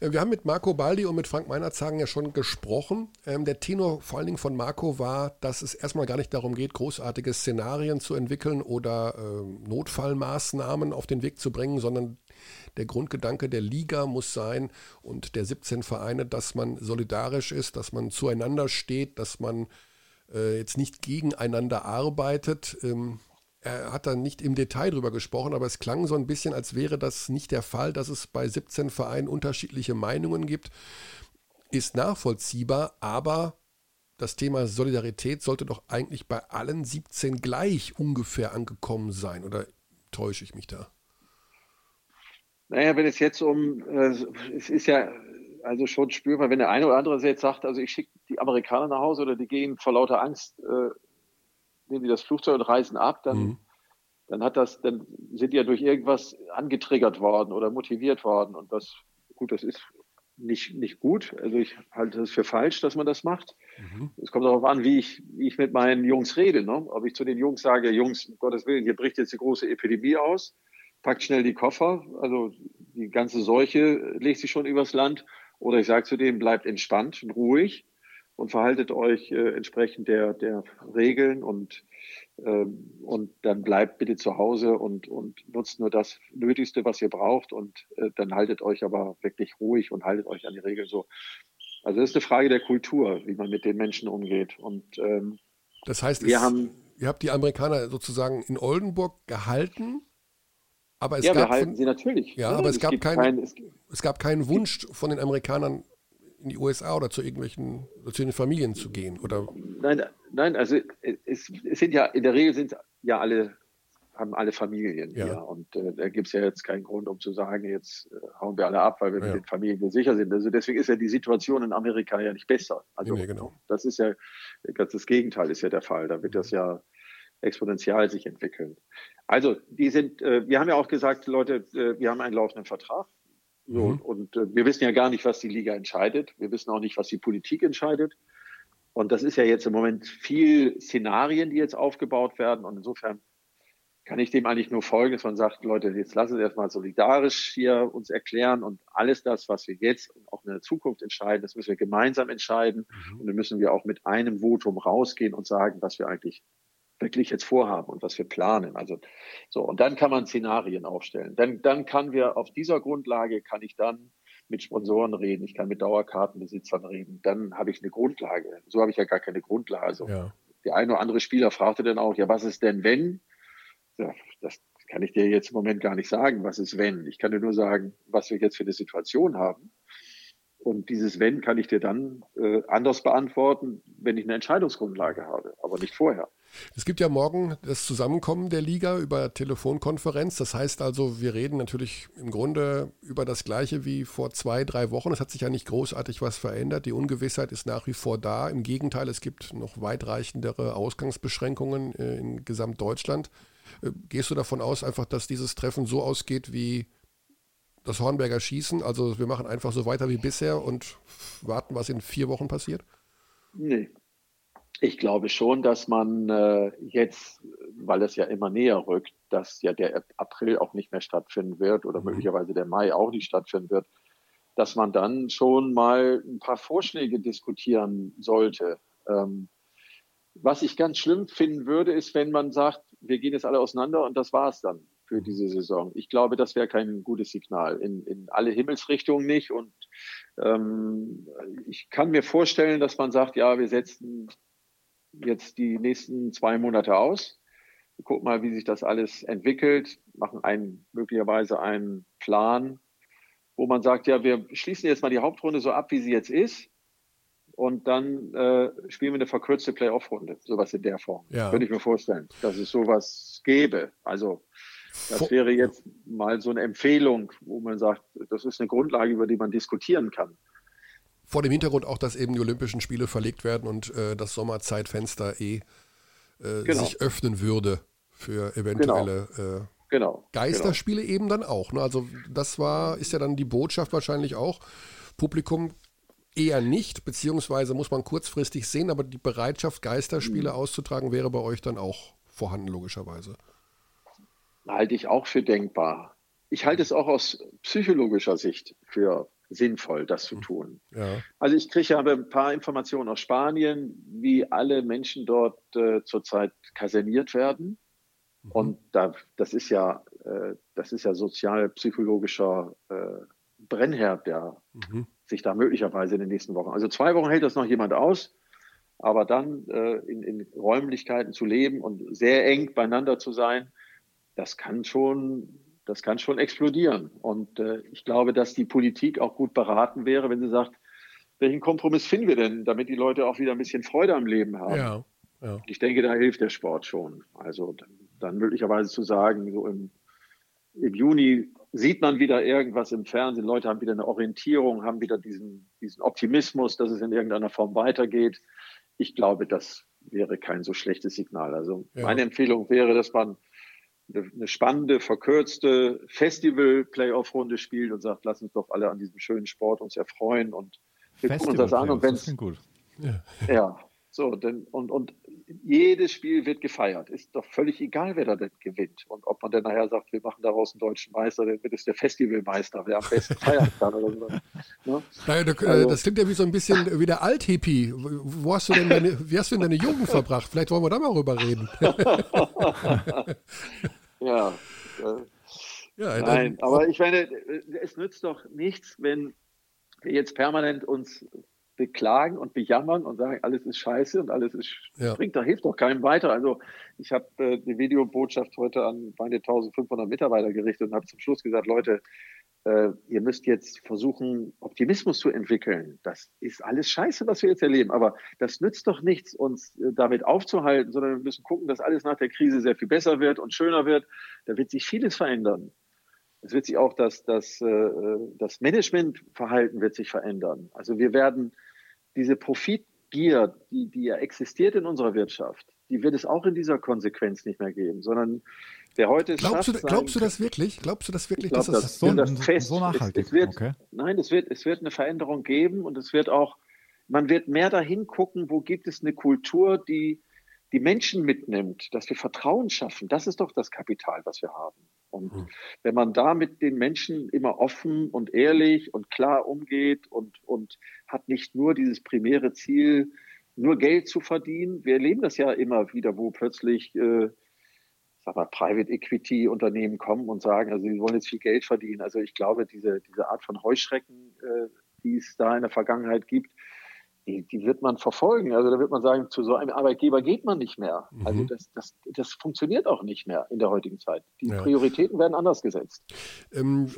Äh, wir haben mit Marco Baldi und mit Frank Meinerzagen ja schon gesprochen. Ähm, der Tenor vor allen Dingen von Marco war, dass es erstmal gar nicht darum geht, großartige Szenarien zu entwickeln oder äh, Notfallmaßnahmen auf den Weg zu bringen, sondern der Grundgedanke der Liga muss sein und der 17 Vereine, dass man solidarisch ist, dass man zueinander steht, dass man äh, jetzt nicht gegeneinander arbeitet. Ähm, er hat da nicht im Detail drüber gesprochen, aber es klang so ein bisschen, als wäre das nicht der Fall, dass es bei 17 Vereinen unterschiedliche Meinungen gibt. Ist nachvollziehbar, aber das Thema Solidarität sollte doch eigentlich bei allen 17 gleich ungefähr angekommen sein. Oder täusche ich mich da? Naja, wenn es jetzt um, äh, es ist ja also schon spürbar, wenn der eine oder andere jetzt sagt, also ich schicke die Amerikaner nach Hause oder die gehen vor lauter Angst, äh, nehmen die das Flugzeug und reisen ab, dann, mhm. dann hat das, dann sind die ja durch irgendwas angetriggert worden oder motiviert worden. Und das, gut, das ist nicht, nicht gut. Also ich halte es für falsch, dass man das macht. Mhm. Es kommt darauf an, wie ich, wie ich mit meinen Jungs rede. Ne? Ob ich zu den Jungs sage, Jungs, um Gottes Willen, hier bricht jetzt die große Epidemie aus packt schnell die Koffer, also die ganze Seuche legt sich schon übers Land. Oder ich sage zu dem, bleibt entspannt und ruhig und verhaltet euch äh, entsprechend der, der Regeln und, ähm, und dann bleibt bitte zu Hause und, und nutzt nur das Nötigste, was ihr braucht und äh, dann haltet euch aber wirklich ruhig und haltet euch an die Regeln so. Also das ist eine Frage der Kultur, wie man mit den Menschen umgeht. Und ähm, das heißt, wir es, haben, ihr habt die Amerikaner sozusagen in Oldenburg gehalten aber es ja, gab wir halten sie natürlich. Ja, ja aber es, es gab, kein, kein, es, es, gab keinen Wunsch von den Amerikanern in die USA oder zu irgendwelchen, zu den Familien zu gehen, oder? Nein, nein, also es, es sind ja, in der Regel sind ja alle, haben alle Familien ja. hier. Und äh, da gibt es ja jetzt keinen Grund, um zu sagen, jetzt äh, hauen wir alle ab, weil wir ja. mit den Familien sicher sind. Also deswegen ist ja die Situation in Amerika ja nicht besser. Also nee, genau. das ist ja, ganz das Gegenteil ist ja der Fall. Da wird das ja exponentiell sich entwickeln. Also, die sind, äh, wir haben ja auch gesagt, Leute, äh, wir haben einen laufenden Vertrag. So, mhm. Und äh, wir wissen ja gar nicht, was die Liga entscheidet. Wir wissen auch nicht, was die Politik entscheidet. Und das ist ja jetzt im Moment viel Szenarien, die jetzt aufgebaut werden. Und insofern kann ich dem eigentlich nur folgen, dass man sagt, Leute, jetzt lassen Sie erstmal solidarisch hier uns erklären und alles das, was wir jetzt und auch in der Zukunft entscheiden, das müssen wir gemeinsam entscheiden. Mhm. Und dann müssen wir auch mit einem Votum rausgehen und sagen, was wir eigentlich wirklich jetzt vorhaben und was wir planen. Also so und dann kann man Szenarien aufstellen. Dann dann kann wir auf dieser Grundlage kann ich dann mit Sponsoren reden, ich kann mit Dauerkartenbesitzern reden. Dann habe ich eine Grundlage. So habe ich ja gar keine Grundlage. Also ja. der eine oder andere Spieler fragte dann auch, ja, was ist denn wenn? Ja, das kann ich dir jetzt im Moment gar nicht sagen, was ist wenn. Ich kann dir nur sagen, was wir jetzt für eine Situation haben. Und dieses Wenn kann ich dir dann äh, anders beantworten, wenn ich eine Entscheidungsgrundlage habe, aber nicht vorher. Es gibt ja morgen das Zusammenkommen der Liga über Telefonkonferenz. Das heißt also, wir reden natürlich im Grunde über das Gleiche wie vor zwei, drei Wochen. Es hat sich ja nicht großartig was verändert. Die Ungewissheit ist nach wie vor da. Im Gegenteil, es gibt noch weitreichendere Ausgangsbeschränkungen äh, in Gesamtdeutschland. Äh, gehst du davon aus, einfach, dass dieses Treffen so ausgeht wie das Hornberger Schießen? Also wir machen einfach so weiter wie bisher und warten, was in vier Wochen passiert? Nee, ich glaube schon, dass man äh, jetzt, weil es ja immer näher rückt, dass ja der April auch nicht mehr stattfinden wird oder mhm. möglicherweise der Mai auch nicht stattfinden wird, dass man dann schon mal ein paar Vorschläge diskutieren sollte. Ähm, was ich ganz schlimm finden würde, ist, wenn man sagt, wir gehen jetzt alle auseinander und das war's dann für diese Saison. Ich glaube, das wäre kein gutes Signal in, in alle Himmelsrichtungen nicht. Und ähm, ich kann mir vorstellen, dass man sagt, ja, wir setzen jetzt die nächsten zwei Monate aus. gucken mal, wie sich das alles entwickelt, machen einen, möglicherweise einen Plan, wo man sagt, ja, wir schließen jetzt mal die Hauptrunde so ab, wie sie jetzt ist. Und dann äh, spielen wir eine verkürzte Playoff-Runde, sowas in der Form. Ja. Könnte ich mir vorstellen, dass es sowas gäbe. Also das wäre jetzt mal so eine Empfehlung, wo man sagt, das ist eine Grundlage, über die man diskutieren kann. Vor dem Hintergrund auch, dass eben die Olympischen Spiele verlegt werden und äh, das Sommerzeitfenster eh äh, genau. sich öffnen würde für eventuelle genau. Äh, genau. Geisterspiele eben dann auch. Ne? Also das war, ist ja dann die Botschaft wahrscheinlich auch. Publikum eher nicht, beziehungsweise muss man kurzfristig sehen, aber die Bereitschaft, Geisterspiele mhm. auszutragen, wäre bei euch dann auch vorhanden, logischerweise. Halte ich auch für denkbar. Ich halte es auch aus psychologischer Sicht für sinnvoll, das zu mhm. tun. Ja. Also ich kriege aber ein paar Informationen aus Spanien, wie alle Menschen dort äh, zurzeit kaserniert werden. Mhm. Und da, das ist ja, äh, das ist ja sozial-psychologischer äh, Brennherd, der mhm. sich da möglicherweise in den nächsten Wochen. Also zwei Wochen hält das noch jemand aus, aber dann äh, in, in Räumlichkeiten zu leben und sehr eng beieinander zu sein, das kann schon das kann schon explodieren. Und äh, ich glaube, dass die Politik auch gut beraten wäre, wenn sie sagt, welchen Kompromiss finden wir denn, damit die Leute auch wieder ein bisschen Freude am Leben haben. Ja, ja. Ich denke, da hilft der Sport schon. Also dann, möglicherweise zu sagen, so im, im Juni sieht man wieder irgendwas im Fernsehen, Leute haben wieder eine Orientierung, haben wieder diesen, diesen Optimismus, dass es in irgendeiner Form weitergeht. Ich glaube, das wäre kein so schlechtes Signal. Also ja. meine Empfehlung wäre, dass man eine spannende, verkürzte Festival-Playoff-Runde spielt und sagt, lass uns doch alle an diesem schönen Sport uns erfreuen und wir gucken uns das an und wenn gut. Ja. ja, so, denn, und, und jedes Spiel wird gefeiert. Ist doch völlig egal, wer da denn gewinnt. Und ob man dann nachher sagt, wir machen daraus einen deutschen Meister, dann wird es der Festivalmeister, wer am besten feiern kann oder so. Ne? Naja, das, also, das klingt ja wie so ein bisschen wie der Althippie. Wo hast du denn deine, wie hast du denn deine Jugend verbracht? Vielleicht wollen wir da mal rüber reden. Ja. ja Nein, aber ich meine, es nützt doch nichts, wenn wir jetzt permanent uns beklagen und bejammern und sagen, alles ist scheiße und alles ist ja. bringt, da hilft doch keinem weiter. Also ich habe äh, eine Videobotschaft heute an meine 1500 Mitarbeiter gerichtet und habe zum Schluss gesagt, Leute, äh, ihr müsst jetzt versuchen, Optimismus zu entwickeln. Das ist alles scheiße, was wir jetzt erleben. Aber das nützt doch nichts, uns äh, damit aufzuhalten, sondern wir müssen gucken, dass alles nach der Krise sehr viel besser wird und schöner wird. Da wird sich vieles verändern. Es wird sich auch das, das, äh, das Managementverhalten wird sich verändern. Also wir werden diese Profitgier, die, die ja existiert in unserer Wirtschaft, die wird es auch in dieser Konsequenz nicht mehr geben, sondern der heute glaubst du, glaubst du das wirklich? Glaubst du das wirklich, glaub, dass das, so, das fest, so nachhaltig es, es wird, okay. Nein, es wird, es wird eine Veränderung geben und es wird auch, man wird mehr dahin gucken, wo gibt es eine Kultur, die die Menschen mitnimmt, dass wir Vertrauen schaffen. Das ist doch das Kapital, was wir haben. Und mhm. wenn man da mit den Menschen immer offen und ehrlich und klar umgeht und, und hat nicht nur dieses primäre Ziel, nur Geld zu verdienen. Wir erleben das ja immer wieder, wo plötzlich äh, sag mal, Private Equity Unternehmen kommen und sagen, also sie wollen jetzt viel Geld verdienen. Also ich glaube, diese, diese Art von Heuschrecken, äh, die es da in der Vergangenheit gibt, die, die wird man verfolgen. Also da wird man sagen, zu so einem Arbeitgeber geht man nicht mehr. Mhm. Also das, das, das funktioniert auch nicht mehr in der heutigen Zeit. Die ja. Prioritäten werden anders gesetzt. Ähm,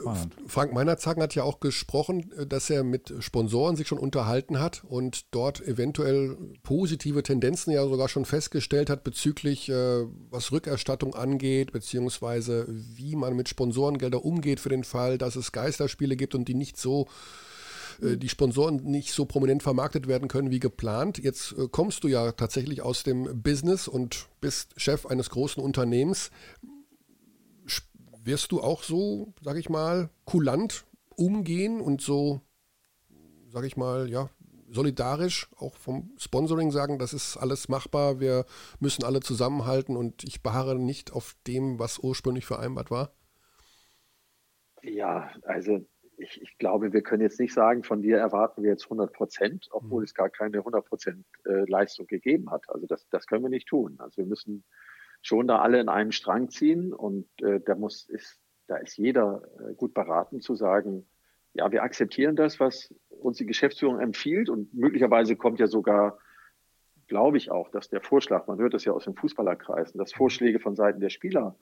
Frank Meinerzagen hat ja auch gesprochen, äh, dass er mit Sponsoren sich schon unterhalten hat und dort eventuell positive Tendenzen ja sogar schon festgestellt hat bezüglich, äh, was Rückerstattung angeht, beziehungsweise wie man mit Sponsorengelder umgeht für den Fall, dass es Geisterspiele gibt und die nicht so äh, die Sponsoren nicht so prominent vermarktet werden können wie geplant. Jetzt äh, kommst du ja tatsächlich aus dem Business und bist Chef eines großen Unternehmens. Wirst du auch so, sag ich mal, kulant umgehen und so, sag ich mal, ja, solidarisch auch vom Sponsoring sagen, das ist alles machbar, wir müssen alle zusammenhalten und ich beharre nicht auf dem, was ursprünglich vereinbart war? Ja, also ich, ich, glaube, wir können jetzt nicht sagen, von dir erwarten wir jetzt 100 Prozent, obwohl mhm. es gar keine 100 Prozent äh, Leistung gegeben hat. Also das, das können wir nicht tun. Also wir müssen schon da alle in einem Strang ziehen und äh, da muss ist, da ist jeder äh, gut beraten zu sagen, ja, wir akzeptieren das, was uns die Geschäftsführung empfiehlt und möglicherweise kommt ja sogar glaube ich auch, dass der Vorschlag, man hört das ja aus den Fußballerkreisen, dass Vorschläge von Seiten der Spieler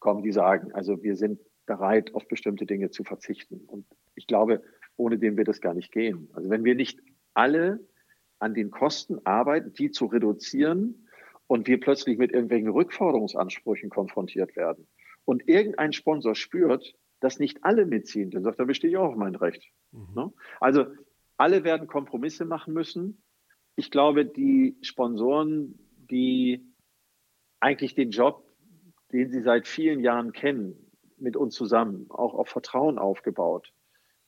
kommen, die sagen, also wir sind bereit, auf bestimmte Dinge zu verzichten. Und ich glaube, ohne den wird es gar nicht gehen. Also wenn wir nicht alle an den Kosten arbeiten, die zu reduzieren und wir plötzlich mit irgendwelchen Rückforderungsansprüchen konfrontiert werden und irgendein Sponsor spürt, dass nicht alle mitziehen, dann sagt er, bestehe ich auch auf mein Recht. Mhm. Ne? Also alle werden Kompromisse machen müssen. Ich glaube, die Sponsoren, die eigentlich den Job, den sie seit vielen Jahren kennen, mit uns zusammen, auch auf Vertrauen aufgebaut,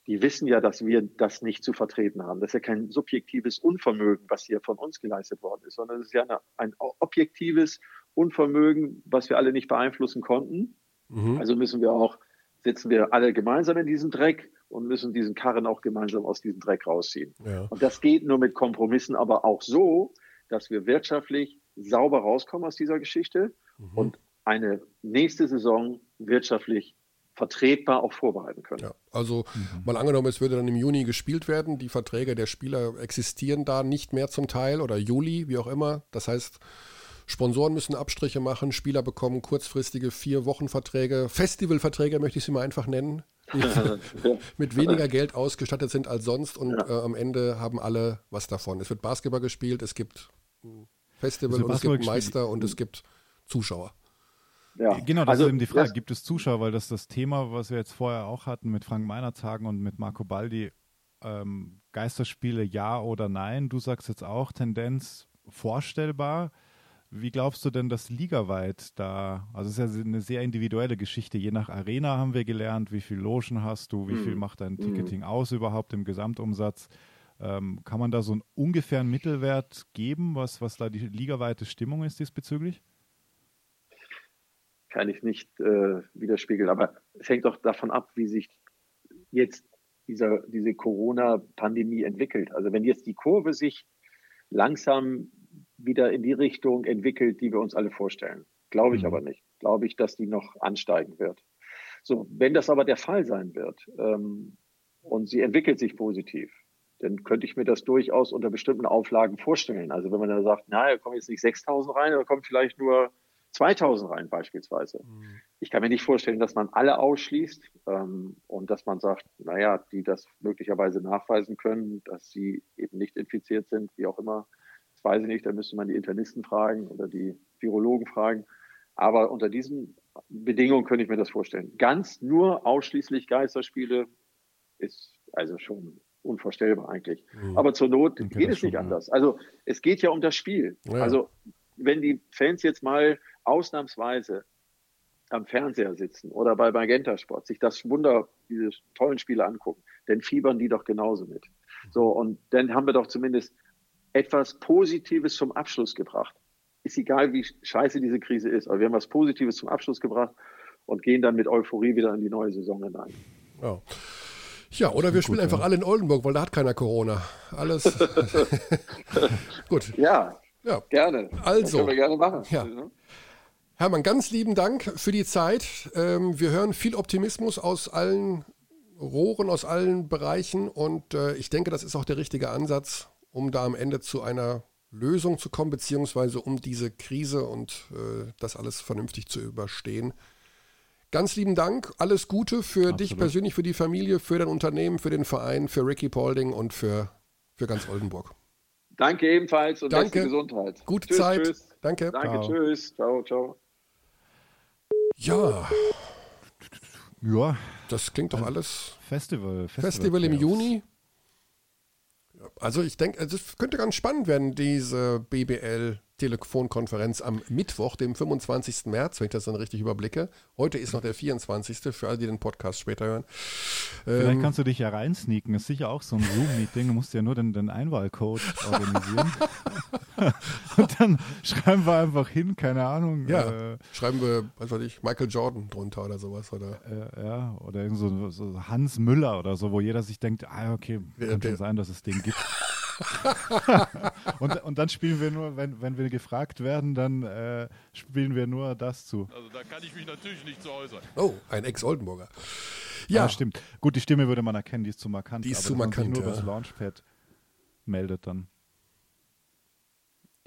die wissen ja, dass wir das nicht zu vertreten haben. Das ist ja kein subjektives Unvermögen, was hier von uns geleistet worden ist, sondern es ist ja eine, ein objektives Unvermögen, was wir alle nicht beeinflussen konnten. Mhm. Also müssen wir auch, sitzen wir alle gemeinsam in diesem Dreck und müssen diesen Karren auch gemeinsam aus diesem Dreck rausziehen. Ja. Und das geht nur mit Kompromissen, aber auch so, dass wir wirtschaftlich sauber rauskommen aus dieser Geschichte mhm. und eine nächste Saison wirtschaftlich vertretbar auch vorbereiten können. Ja, also mhm. mal angenommen, es würde dann im Juni gespielt werden, die Verträge der Spieler existieren da nicht mehr zum Teil oder Juli, wie auch immer. Das heißt, Sponsoren müssen Abstriche machen, Spieler bekommen kurzfristige vier Wochen Verträge, Festivalverträge möchte ich sie mal einfach nennen, die mit weniger Geld ausgestattet sind als sonst und ja. äh, am Ende haben alle was davon. Es wird Basketball gespielt, es gibt Festival und es gibt Meister und es gibt Zuschauer. Ja. Genau, das also, ist eben die Frage. Gibt es Zuschauer? Weil das das Thema, was wir jetzt vorher auch hatten mit Frank Meinerzagen und mit Marco Baldi, ähm, Geisterspiele ja oder nein. Du sagst jetzt auch Tendenz vorstellbar. Wie glaubst du denn, dass ligaweit da, also es ist ja eine sehr individuelle Geschichte, je nach Arena haben wir gelernt, wie viel Logen hast du, wie viel mhm. macht dein mhm. Ticketing aus überhaupt im Gesamtumsatz. Ähm, kann man da so einen ungefähren Mittelwert geben, was, was da die ligaweite Stimmung ist diesbezüglich? Kann ich nicht äh, widerspiegeln. Aber es hängt doch davon ab, wie sich jetzt dieser, diese Corona-Pandemie entwickelt. Also wenn jetzt die Kurve sich langsam wieder in die Richtung entwickelt, die wir uns alle vorstellen, glaube ich mhm. aber nicht. Glaube ich, dass die noch ansteigen wird. So, wenn das aber der Fall sein wird ähm, und sie entwickelt sich positiv, dann könnte ich mir das durchaus unter bestimmten Auflagen vorstellen. Also wenn man dann sagt, na, da kommen jetzt nicht 6.000 rein, da kommen vielleicht nur 2000 rein beispielsweise. Mhm. Ich kann mir nicht vorstellen, dass man alle ausschließt ähm, und dass man sagt, naja, die das möglicherweise nachweisen können, dass sie eben nicht infiziert sind, wie auch immer. Das weiß ich nicht, da müsste man die Internisten fragen oder die Virologen fragen. Aber unter diesen Bedingungen könnte ich mir das vorstellen. Ganz nur ausschließlich Geisterspiele ist also schon unvorstellbar eigentlich. Mhm. Aber zur Not geht es nicht anders. Also es geht ja um das Spiel. Ja. Also wenn die Fans jetzt mal ausnahmsweise am Fernseher sitzen oder bei Magenta Sport, sich das Wunder, diese tollen Spiele angucken, dann fiebern die doch genauso mit. So, und dann haben wir doch zumindest etwas Positives zum Abschluss gebracht. Ist egal, wie scheiße diese Krise ist, aber wir haben was Positives zum Abschluss gebracht und gehen dann mit Euphorie wieder in die neue Saison hinein. Ja. Ja, oder wir spielen gut, einfach ja. alle in Oldenburg, weil da hat keiner Corona. Alles. gut. Ja, ja, gerne. Also. Das können wir gerne machen. Ja. Hermann, ganz lieben Dank für die Zeit. Ähm, wir hören viel Optimismus aus allen Rohren, aus allen Bereichen und äh, ich denke, das ist auch der richtige Ansatz, um da am Ende zu einer Lösung zu kommen, beziehungsweise um diese Krise und äh, das alles vernünftig zu überstehen. Ganz lieben Dank, alles Gute für Absolut. dich persönlich, für die Familie, für dein Unternehmen, für den Verein, für Ricky Paulding und für, für ganz Oldenburg. Danke ebenfalls und Danke. beste Gesundheit. Gute tschüss, Zeit. Tschüss. Danke. Danke, ciao. tschüss. Ciao, ciao. Ja. Ja. Das klingt doch alles. Festival. Festival, Festival im Juni. Also ich denke, es könnte ganz spannend werden, diese BBL Telefonkonferenz am Mittwoch, dem 25. März, wenn ich das dann richtig überblicke. Heute ist noch der 24. für alle, die den Podcast später hören. Vielleicht ähm, kannst du dich ja reinsneaken. Ist sicher auch so ein Zoom-Meeting. Du musst ja nur den, den Einwahlcode organisieren. Und dann schreiben wir einfach hin, keine Ahnung. Ja, äh, schreiben wir, was weiß ich, Michael Jordan drunter oder sowas. Oder? Äh, ja, oder irgend so, so, Hans Müller oder so, wo jeder sich denkt, ah, okay, kann schon sein, dass es den gibt. und, und dann spielen wir nur, wenn, wenn wir gefragt werden, dann äh, spielen wir nur das zu. Also da kann ich mich natürlich nicht zu äußern. Oh, ein Ex-Oldenburger. Ja. Ah, stimmt. Gut, die Stimme würde man erkennen, die ist zu markant. Die ist zu markant, nur ja. das Launchpad meldet dann.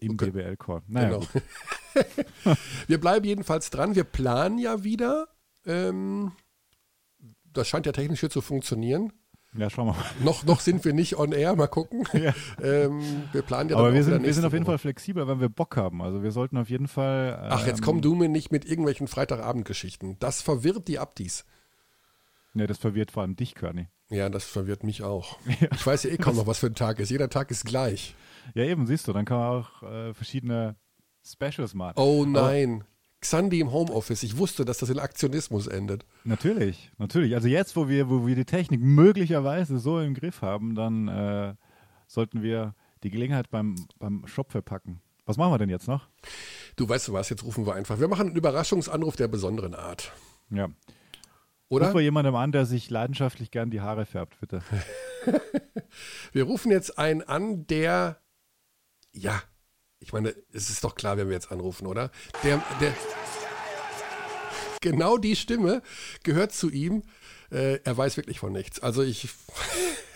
Im okay. BBL-Core. Naja, genau. wir bleiben jedenfalls dran. Wir planen ja wieder. Ähm, das scheint ja technisch hier zu funktionieren. Ja, schauen wir mal. Noch, noch sind wir nicht on air, mal gucken. Ja. Ähm, wir planen ja Aber wir sind, wir sind auf jeden Fall flexibel, wenn wir Bock haben. Also wir sollten auf jeden Fall. Ähm, Ach, jetzt komm ähm, du mir nicht mit irgendwelchen Freitagabendgeschichten. Das verwirrt die Abdis. Ja, das verwirrt vor allem dich, Körny. Ja, das verwirrt mich auch. Ja. Ich weiß ja eh kaum noch, was für ein Tag ist. Jeder Tag ist gleich. Ja, eben, siehst du, dann kann man auch äh, verschiedene Specials machen. Oh nein. Aber, Xandi im Homeoffice. Ich wusste, dass das in Aktionismus endet. Natürlich, natürlich. Also jetzt, wo wir, wo wir die Technik möglicherweise so im Griff haben, dann äh, sollten wir die Gelegenheit beim, beim Shop verpacken. Was machen wir denn jetzt noch? Du weißt du was, jetzt rufen wir einfach. Wir machen einen Überraschungsanruf der besonderen Art. Ja. Oder? Ruf wir jemandem an, der sich leidenschaftlich gern die Haare färbt, bitte. wir rufen jetzt einen an, der, ja, ich meine, es ist doch klar, wenn wir jetzt anrufen, oder? Der, der, genau die Stimme gehört zu ihm. Äh, er weiß wirklich von nichts. Also ich.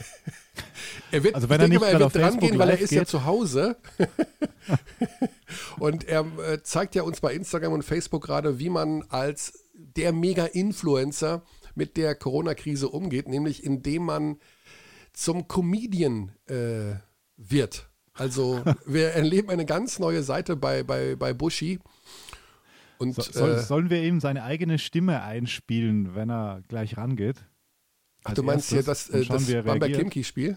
er wird, also wenn er nicht er wird dran gehen, weil er ist geht. ja zu Hause. und er äh, zeigt ja uns bei Instagram und Facebook gerade, wie man als der Mega-Influencer mit der Corona-Krise umgeht, nämlich indem man zum Comedian äh, wird. Also wir erleben eine ganz neue Seite bei, bei, bei Bushi. Und, so, soll, äh, sollen wir ihm seine eigene Stimme einspielen, wenn er gleich rangeht? Ach, du meinst hier das, äh, das Bamba Kimki-Spiel?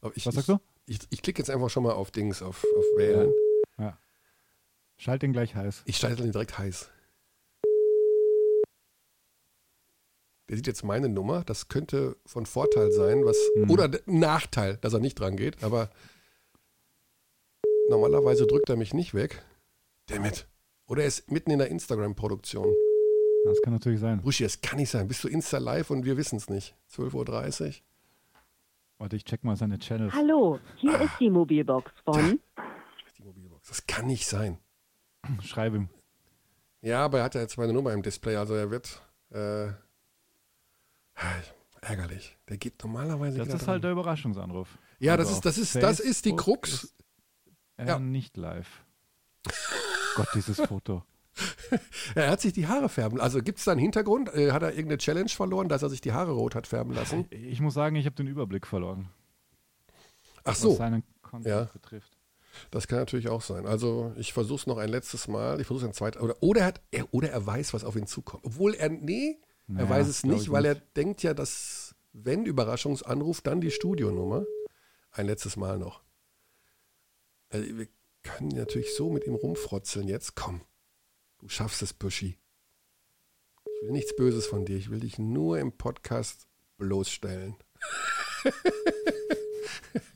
Was sagst du? Ich, ich klicke jetzt einfach schon mal auf Dings, auf, auf Wählen. Ja. ja. Schalt den gleich heiß. Ich schalte den direkt heiß. Der sieht jetzt meine Nummer. Das könnte von Vorteil sein, was mhm. oder Nachteil, dass er nicht dran geht. Aber Normalerweise drückt er mich nicht weg. Damit. Oder er ist mitten in der Instagram-Produktion. Das kann natürlich sein. Buschi, das kann nicht sein. Bist du Insta live und wir wissen es nicht? 12.30 Uhr. Warte, ich check mal seine Channels. Hallo, hier ah. ist die Mobilbox von. Die Mobilbox. Das kann nicht sein. Schreib ihm. Ja, aber er hat ja jetzt meine Nummer im Display, also er wird. Äh, ärgerlich. Der geht normalerweise. Das ist dran. halt der Überraschungsanruf. Ja, also das ist, das ist, das ist die Krux. Ist äh, ja. Nicht live. Gott, dieses Foto. er hat sich die Haare färben. Also gibt es da einen Hintergrund? Äh, hat er irgendeine Challenge verloren, dass er sich die Haare rot hat färben lassen? Ich muss sagen, ich habe den Überblick verloren. Ach so. Was seinen Content ja. betrifft. Das kann natürlich auch sein. Also ich versuche es noch ein letztes Mal. Ich versuche es ein zweites. Oder, oder, er hat, er, oder er weiß, was auf ihn zukommt. Obwohl er, nee, naja, er weiß es nicht, weil nicht. er denkt ja, dass, wenn Überraschungsanruf, dann die Studionummer. Ein letztes Mal noch. Also wir können natürlich so mit ihm rumfrotzeln jetzt. Komm, du schaffst es, Buschi. Ich will nichts Böses von dir. Ich will dich nur im Podcast bloßstellen.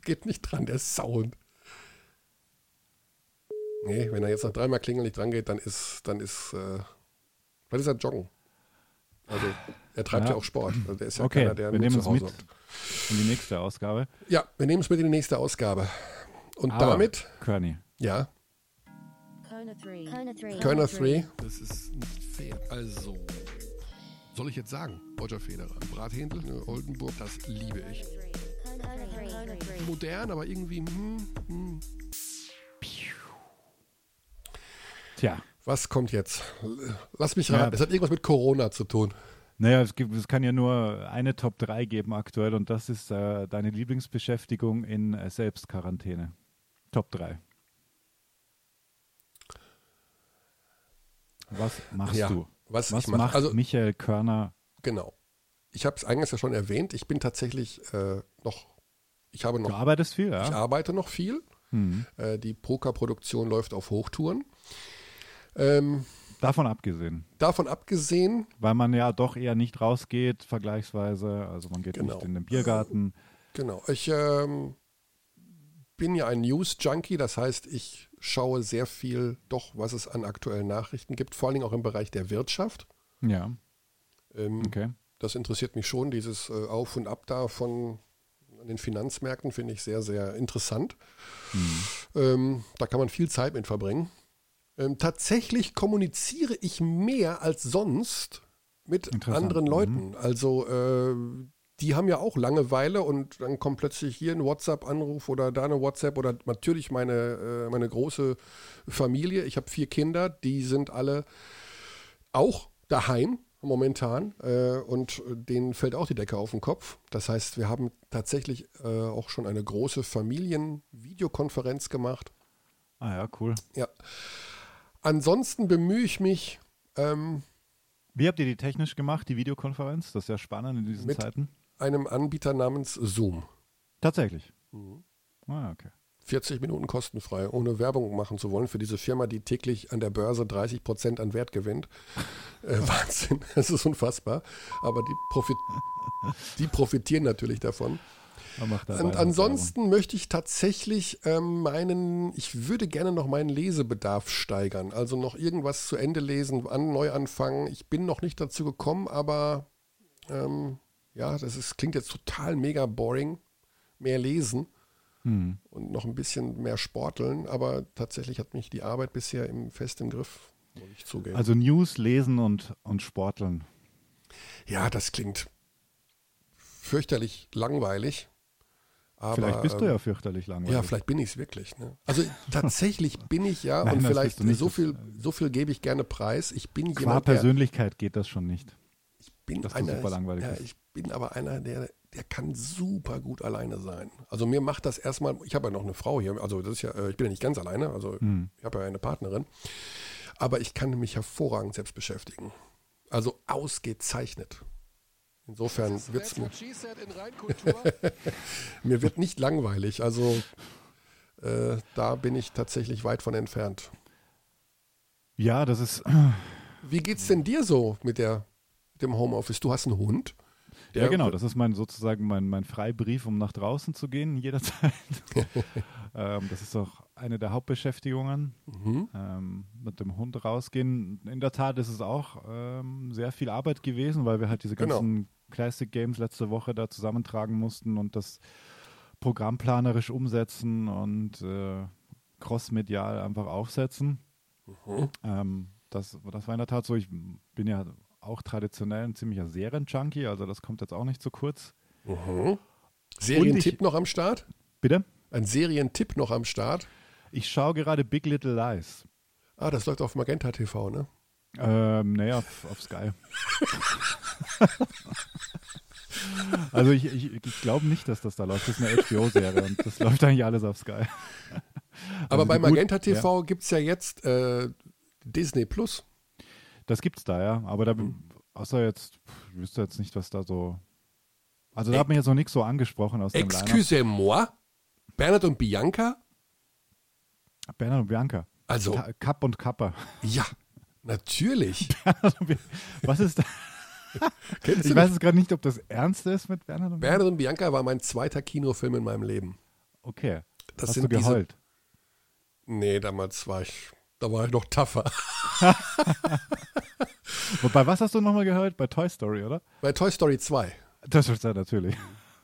Geht nicht dran, der Sound. Nee, wenn er jetzt noch dreimal klingelt nicht dran geht, dann ist, dann ist, äh, dann ist er joggen. Also er treibt ja, ja auch Sport. Also der ist ja okay, keiner, der wir nehmen es mit in die nächste Ausgabe. Ja, wir nehmen es mit in die nächste Ausgabe. Und Aber, damit. Körny. Ja. Körner 3. Das ist nicht fair. Also. Soll ich jetzt sagen? Roger Federer. Brathändel, Oldenburg, das liebe ich. Modern, aber irgendwie. Hm, hm. Tja. Was kommt jetzt? Lass mich raten. Es hat irgendwas mit Corona zu tun. Naja, es, gibt, es kann ja nur eine Top 3 geben aktuell und das ist äh, deine Lieblingsbeschäftigung in äh, Selbstquarantäne. Top 3. Was machst ja, du? Was, was macht also, Michael Körner? Genau. Ich habe es eingangs ja schon erwähnt. Ich bin tatsächlich äh, noch. Ich habe noch. Du arbeitest viel, ja? Ich arbeite noch viel. Mhm. Äh, die Poker-Produktion läuft auf Hochtouren. Ähm, davon abgesehen. Davon abgesehen. Weil man ja doch eher nicht rausgeht, vergleichsweise. Also man geht genau. nicht in den Biergarten. Genau. Ich ähm, bin ja ein News-Junkie, das heißt, ich schaue sehr viel doch, was es an aktuellen Nachrichten gibt, vor allem auch im Bereich der Wirtschaft. Ja. Ähm, okay. Das interessiert mich schon, dieses äh, Auf und Ab da von den Finanzmärkten finde ich sehr, sehr interessant. Mhm. Ähm, da kann man viel Zeit mit verbringen. Ähm, tatsächlich kommuniziere ich mehr als sonst mit anderen Leuten. Mhm. Also äh, die haben ja auch Langeweile und dann kommt plötzlich hier ein WhatsApp-Anruf oder da eine WhatsApp oder natürlich meine, äh, meine große Familie. Ich habe vier Kinder, die sind alle auch daheim momentan äh, und denen fällt auch die Decke auf den Kopf. Das heißt, wir haben tatsächlich äh, auch schon eine große Familienvideokonferenz gemacht. Ah ja, cool. Ja. Ansonsten bemühe ich mich. Ähm, Wie habt ihr die technisch gemacht, die Videokonferenz? Das ist ja spannend in diesen mit Zeiten. Einem Anbieter namens Zoom. Tatsächlich. Mhm. Ah, okay. 40 Minuten kostenfrei, ohne Werbung machen zu wollen für diese Firma, die täglich an der Börse 30 Prozent an Wert gewinnt. Äh, Wahnsinn, das ist unfassbar. Aber die, profit die profitieren natürlich davon. Und ansonsten möchte ich tatsächlich ähm, meinen, ich würde gerne noch meinen Lesebedarf steigern. Also noch irgendwas zu Ende lesen, an, neu anfangen. Ich bin noch nicht dazu gekommen, aber ähm, ja, das ist, klingt jetzt total mega boring. Mehr lesen hm. und noch ein bisschen mehr sporteln, aber tatsächlich hat mich die Arbeit bisher im, fest im Griff, muss ich zugeben. Also News lesen und, und sporteln. Ja, das klingt fürchterlich langweilig. Aber, vielleicht bist du ja ähm, fürchterlich langweilig. Ja, vielleicht bin ich es wirklich. Ne? Also tatsächlich bin ich ja Nein, und vielleicht so viel, so viel gebe ich gerne preis. Ich bin Qua jemand, Persönlichkeit geht das schon nicht. Ich bin einer, super langweilig ja, ich bin aber einer, der der kann super gut alleine sein. Also mir macht das erstmal, ich habe ja noch eine Frau hier, also das ist ja, äh, ich bin ja nicht ganz alleine, also hm. ich habe ja eine Partnerin, aber ich kann mich hervorragend selbst beschäftigen. Also ausgezeichnet. Insofern wird es mir. mir wird nicht langweilig. Also äh, da bin ich tatsächlich weit von entfernt. Ja, das ist. Wie geht's denn dir so mit der dem Homeoffice? Du hast einen Hund? ja, genau, das ist mein sozusagen mein, mein Freibrief, um nach draußen zu gehen, jederzeit. ähm, das ist auch eine der Hauptbeschäftigungen, mhm. ähm, mit dem Hund rausgehen. In der Tat ist es auch ähm, sehr viel Arbeit gewesen, weil wir halt diese genau. ganzen genau. Classic Games letzte Woche da zusammentragen mussten und das programmplanerisch umsetzen und äh, crossmedial einfach aufsetzen. Mhm. Ähm, das, das war in der Tat so. Ich bin ja auch traditionell ein ziemlicher Serienjunkie, also das kommt jetzt auch nicht zu kurz. Mhm. Serientipp noch am Start? Bitte? Ein Serientipp noch am Start? Ich schaue gerade Big Little Lies. Ah, das läuft auf Magenta TV, ne? Ähm, naja, auf, auf Sky. also ich, ich, ich glaube nicht, dass das da läuft. Das ist eine HBO-Serie und das läuft eigentlich alles auf Sky. Aber also bei Magenta TV ja. gibt es ja jetzt äh, Disney Plus. Das gibt's da, ja. Aber da, mhm. außer jetzt, ich wüsste jetzt nicht, was da so. Also da hat mir jetzt noch nichts so angesprochen aus dem Excusez-moi? Bernhard und Bianca? Bernhard und Bianca. Also. Kapp und Kappa. Ja, natürlich. was ist da? Ich weiß jetzt gerade nicht, ob das ernst ist mit Bernhard und Bianca. Bernhard und Bianca war mein zweiter Kinofilm in meinem Leben. Okay. Das Hast sind du geheult? Diese, nee, damals war ich da war ich noch tougher. Bei was hast du nochmal gehört? Bei Toy Story, oder? Bei Toy Story 2. Das ist ja natürlich.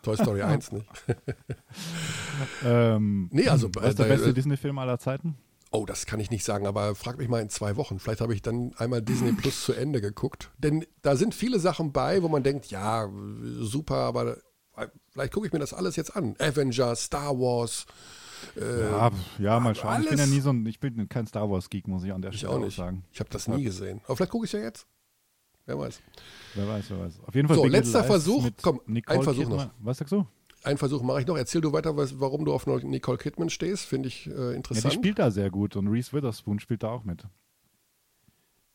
Toy Story 1 nicht. ähm, nee, also. Was ist der beste Disney-Film aller Zeiten? Oh, das kann ich nicht sagen, aber frag mich mal in zwei Wochen. Vielleicht habe ich dann einmal Disney Plus zu Ende geguckt. Denn da sind viele Sachen bei, wo man denkt, ja, super, aber vielleicht gucke ich mir das alles jetzt an. Avengers, Star Wars, äh, ja, ja, mal schauen. Ich bin ja nie so ein, ich bin kein Star Wars Geek, muss ich an der ich Stelle auch nicht. sagen. Ich habe das nie gesehen. Aber vielleicht gucke ich ja jetzt. Wer weiß. Wer weiß, wer weiß. Auf jeden Fall. So, Big letzter Versuch. Komm, Nicole ein Versuch Kidman. noch. Was sagst du? Einen Versuch mache ich noch. Erzähl du weiter, was, warum du auf Nicole Kidman stehst. Finde ich äh, interessant. Ja, die spielt da sehr gut und Reese Witherspoon spielt da auch mit.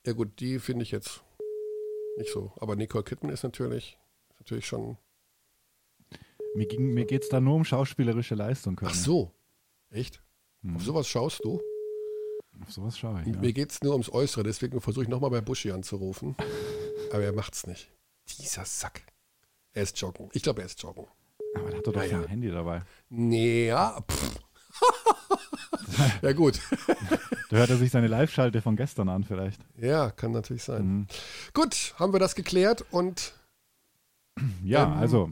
Ja gut, die finde ich jetzt nicht so. Aber Nicole Kidman ist natürlich, ist natürlich schon. Mir, mir geht es da nur um schauspielerische Leistung. Können. Ach so. Echt? Hm. Auf sowas schaust du? Auf sowas schaue ich. Ja. Mir geht es nur ums Äußere, deswegen versuche ich nochmal bei Buschi anzurufen. Aber er macht's nicht. Dieser Sack. Er ist joggen. Ich glaube, er ist joggen. Aber er hat doch, doch ja, sein Handy dabei. Nee, ja. ja, gut. da hört er sich seine Live-Schalte von gestern an, vielleicht. Ja, kann natürlich sein. Mhm. Gut, haben wir das geklärt und. Ja, ähm, also.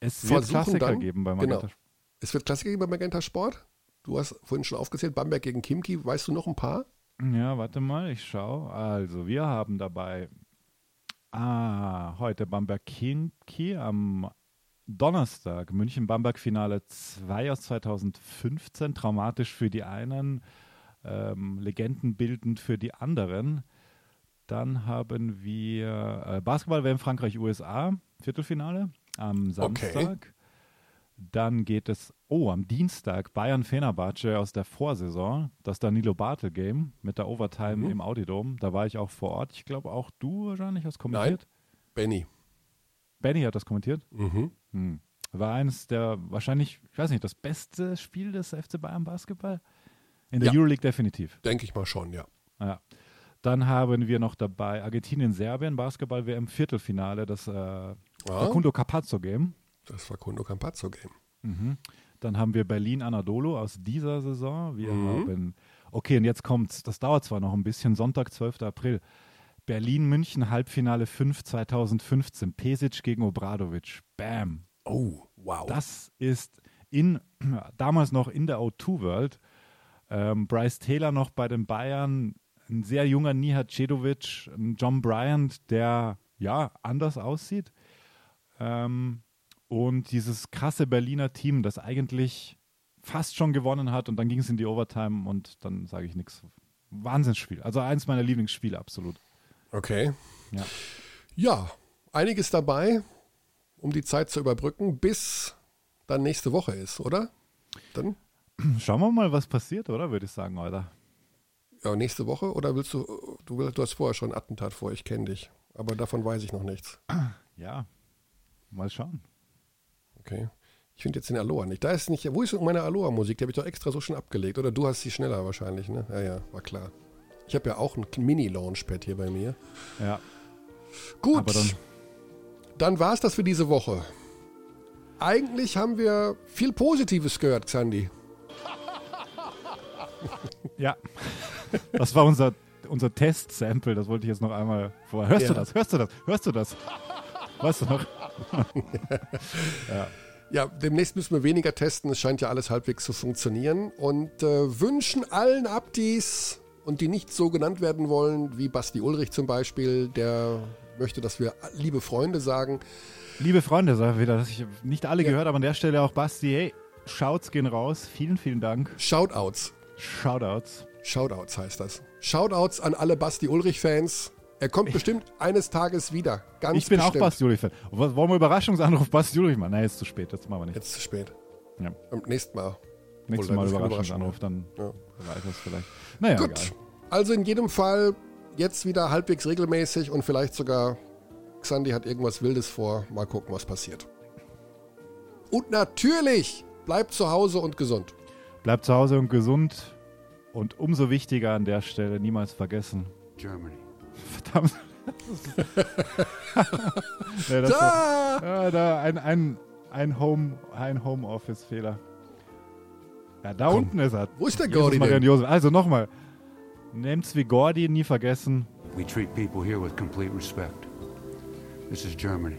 Es wird Klassiker dann, geben bei Magenta genau. Es wird Klassiker geben bei Magenta Sport. Du hast vorhin schon aufgezählt, Bamberg gegen Kimki. Weißt du noch ein paar? Ja, warte mal, ich schaue. Also, wir haben dabei Ah, heute Bamberg Kinki am Donnerstag. München-Bamberg-Finale 2 aus 2015. Traumatisch für die einen, ähm, legendenbildend für die anderen. Dann haben wir äh, Basketball-WM Frankreich-USA, Viertelfinale am Samstag. Okay. Dann geht es, oh, am Dienstag Bayern-Fenerbahce aus der Vorsaison, das Danilo Bartel Game mit der Overtime mhm. im Audidom. Da war ich auch vor Ort. Ich glaube auch du wahrscheinlich hast kommentiert. Nein, Benny. Benny hat das kommentiert? Mhm. Hm. War eines der wahrscheinlich, ich weiß nicht, das beste Spiel des FC Bayern Basketball? In der ja. Euroleague definitiv. Denke ich mal schon, ja. ja. Dann haben wir noch dabei Argentinien-Serbien, Basketball-WM Viertelfinale, das äh, ja. Facundo Capazzo Game. Das Facundo Campazzo Game. Mhm. Dann haben wir Berlin Anadolu aus dieser Saison. Wir mhm. haben, okay, und jetzt kommt's. Das dauert zwar noch ein bisschen, Sonntag, 12. April. Berlin-München, Halbfinale 5 2015. Pesic gegen Obradovic. Bam. Oh, wow. Das ist in, damals noch in der O2 World. Ähm, Bryce Taylor noch bei den Bayern, ein sehr junger Nihat Cedovic, ein John Bryant, der ja anders aussieht. Ähm, und dieses krasse Berliner Team, das eigentlich fast schon gewonnen hat und dann ging es in die Overtime und dann sage ich nichts. Wahnsinnsspiel. Also eins meiner Lieblingsspiele, absolut. Okay. Ja. ja, einiges dabei, um die Zeit zu überbrücken, bis dann nächste Woche ist, oder? Dann? Schauen wir mal, was passiert, oder? Würde ich sagen, oder? Ja, nächste Woche oder willst du, du, willst, du hast vorher schon ein Attentat vor, ich kenne dich. Aber davon weiß ich noch nichts. Ja, mal schauen. Okay. Ich finde jetzt den Aloha nicht. Da ist nicht. Wo ist meine Aloha-Musik? Die habe ich doch extra so schon abgelegt. Oder du hast sie schneller wahrscheinlich, ne? Ja, ja, war klar. Ich habe ja auch ein Mini-Launchpad hier bei mir. Ja. Gut. dann, dann war es das für diese Woche. Eigentlich haben wir viel Positives gehört, Xandi. Ja. Das war unser, unser Test-Sample. Das wollte ich jetzt noch einmal vor. Hörst ja. du das? Hörst du das? Hörst du das? Weißt du noch? Ja. Ja, demnächst müssen wir weniger testen. Es scheint ja alles halbwegs zu funktionieren. Und äh, wünschen allen Abdis und die nicht so genannt werden wollen, wie Basti Ulrich zum Beispiel, der möchte, dass wir liebe Freunde sagen. Liebe Freunde, sag ich wieder. Ich habe nicht alle ja. gehört, aber an der Stelle auch Basti. Hey, Shouts gehen raus. Vielen, vielen Dank. Shoutouts. Shoutouts. Shoutouts heißt das. Shoutouts an alle Basti Ulrich-Fans. Er kommt bestimmt eines Tages wieder. Ganz ich bin bestimmt. auch Basti Ulrich-Fan. Wollen wir Überraschungsanruf Basti Ulrich machen? Nein, jetzt zu spät. Jetzt machen wir nicht. Jetzt zu spät. Ja. Beim nächsten Mal. Nächstes Mal Überraschungsanruf, dann ja. weiß es vielleicht. Naja, Gut. Egal. Also in jedem Fall jetzt wieder halbwegs regelmäßig und vielleicht sogar Xandi hat irgendwas Wildes vor. Mal gucken, was passiert. Und natürlich bleibt zu Hause und gesund. Bleibt zu Hause und gesund. Und umso wichtiger an der Stelle, niemals vergessen. Germany. Verdammt. das da! War, ja, da ein, ein, ein, Home, ein Homeoffice-Fehler. Ja, da Komm, unten ist er. Wo ist der Gordy denn? Josef. Also nochmal. Nehmt's wie Gordy, nie vergessen. We treat people here with complete respect. This is Germany.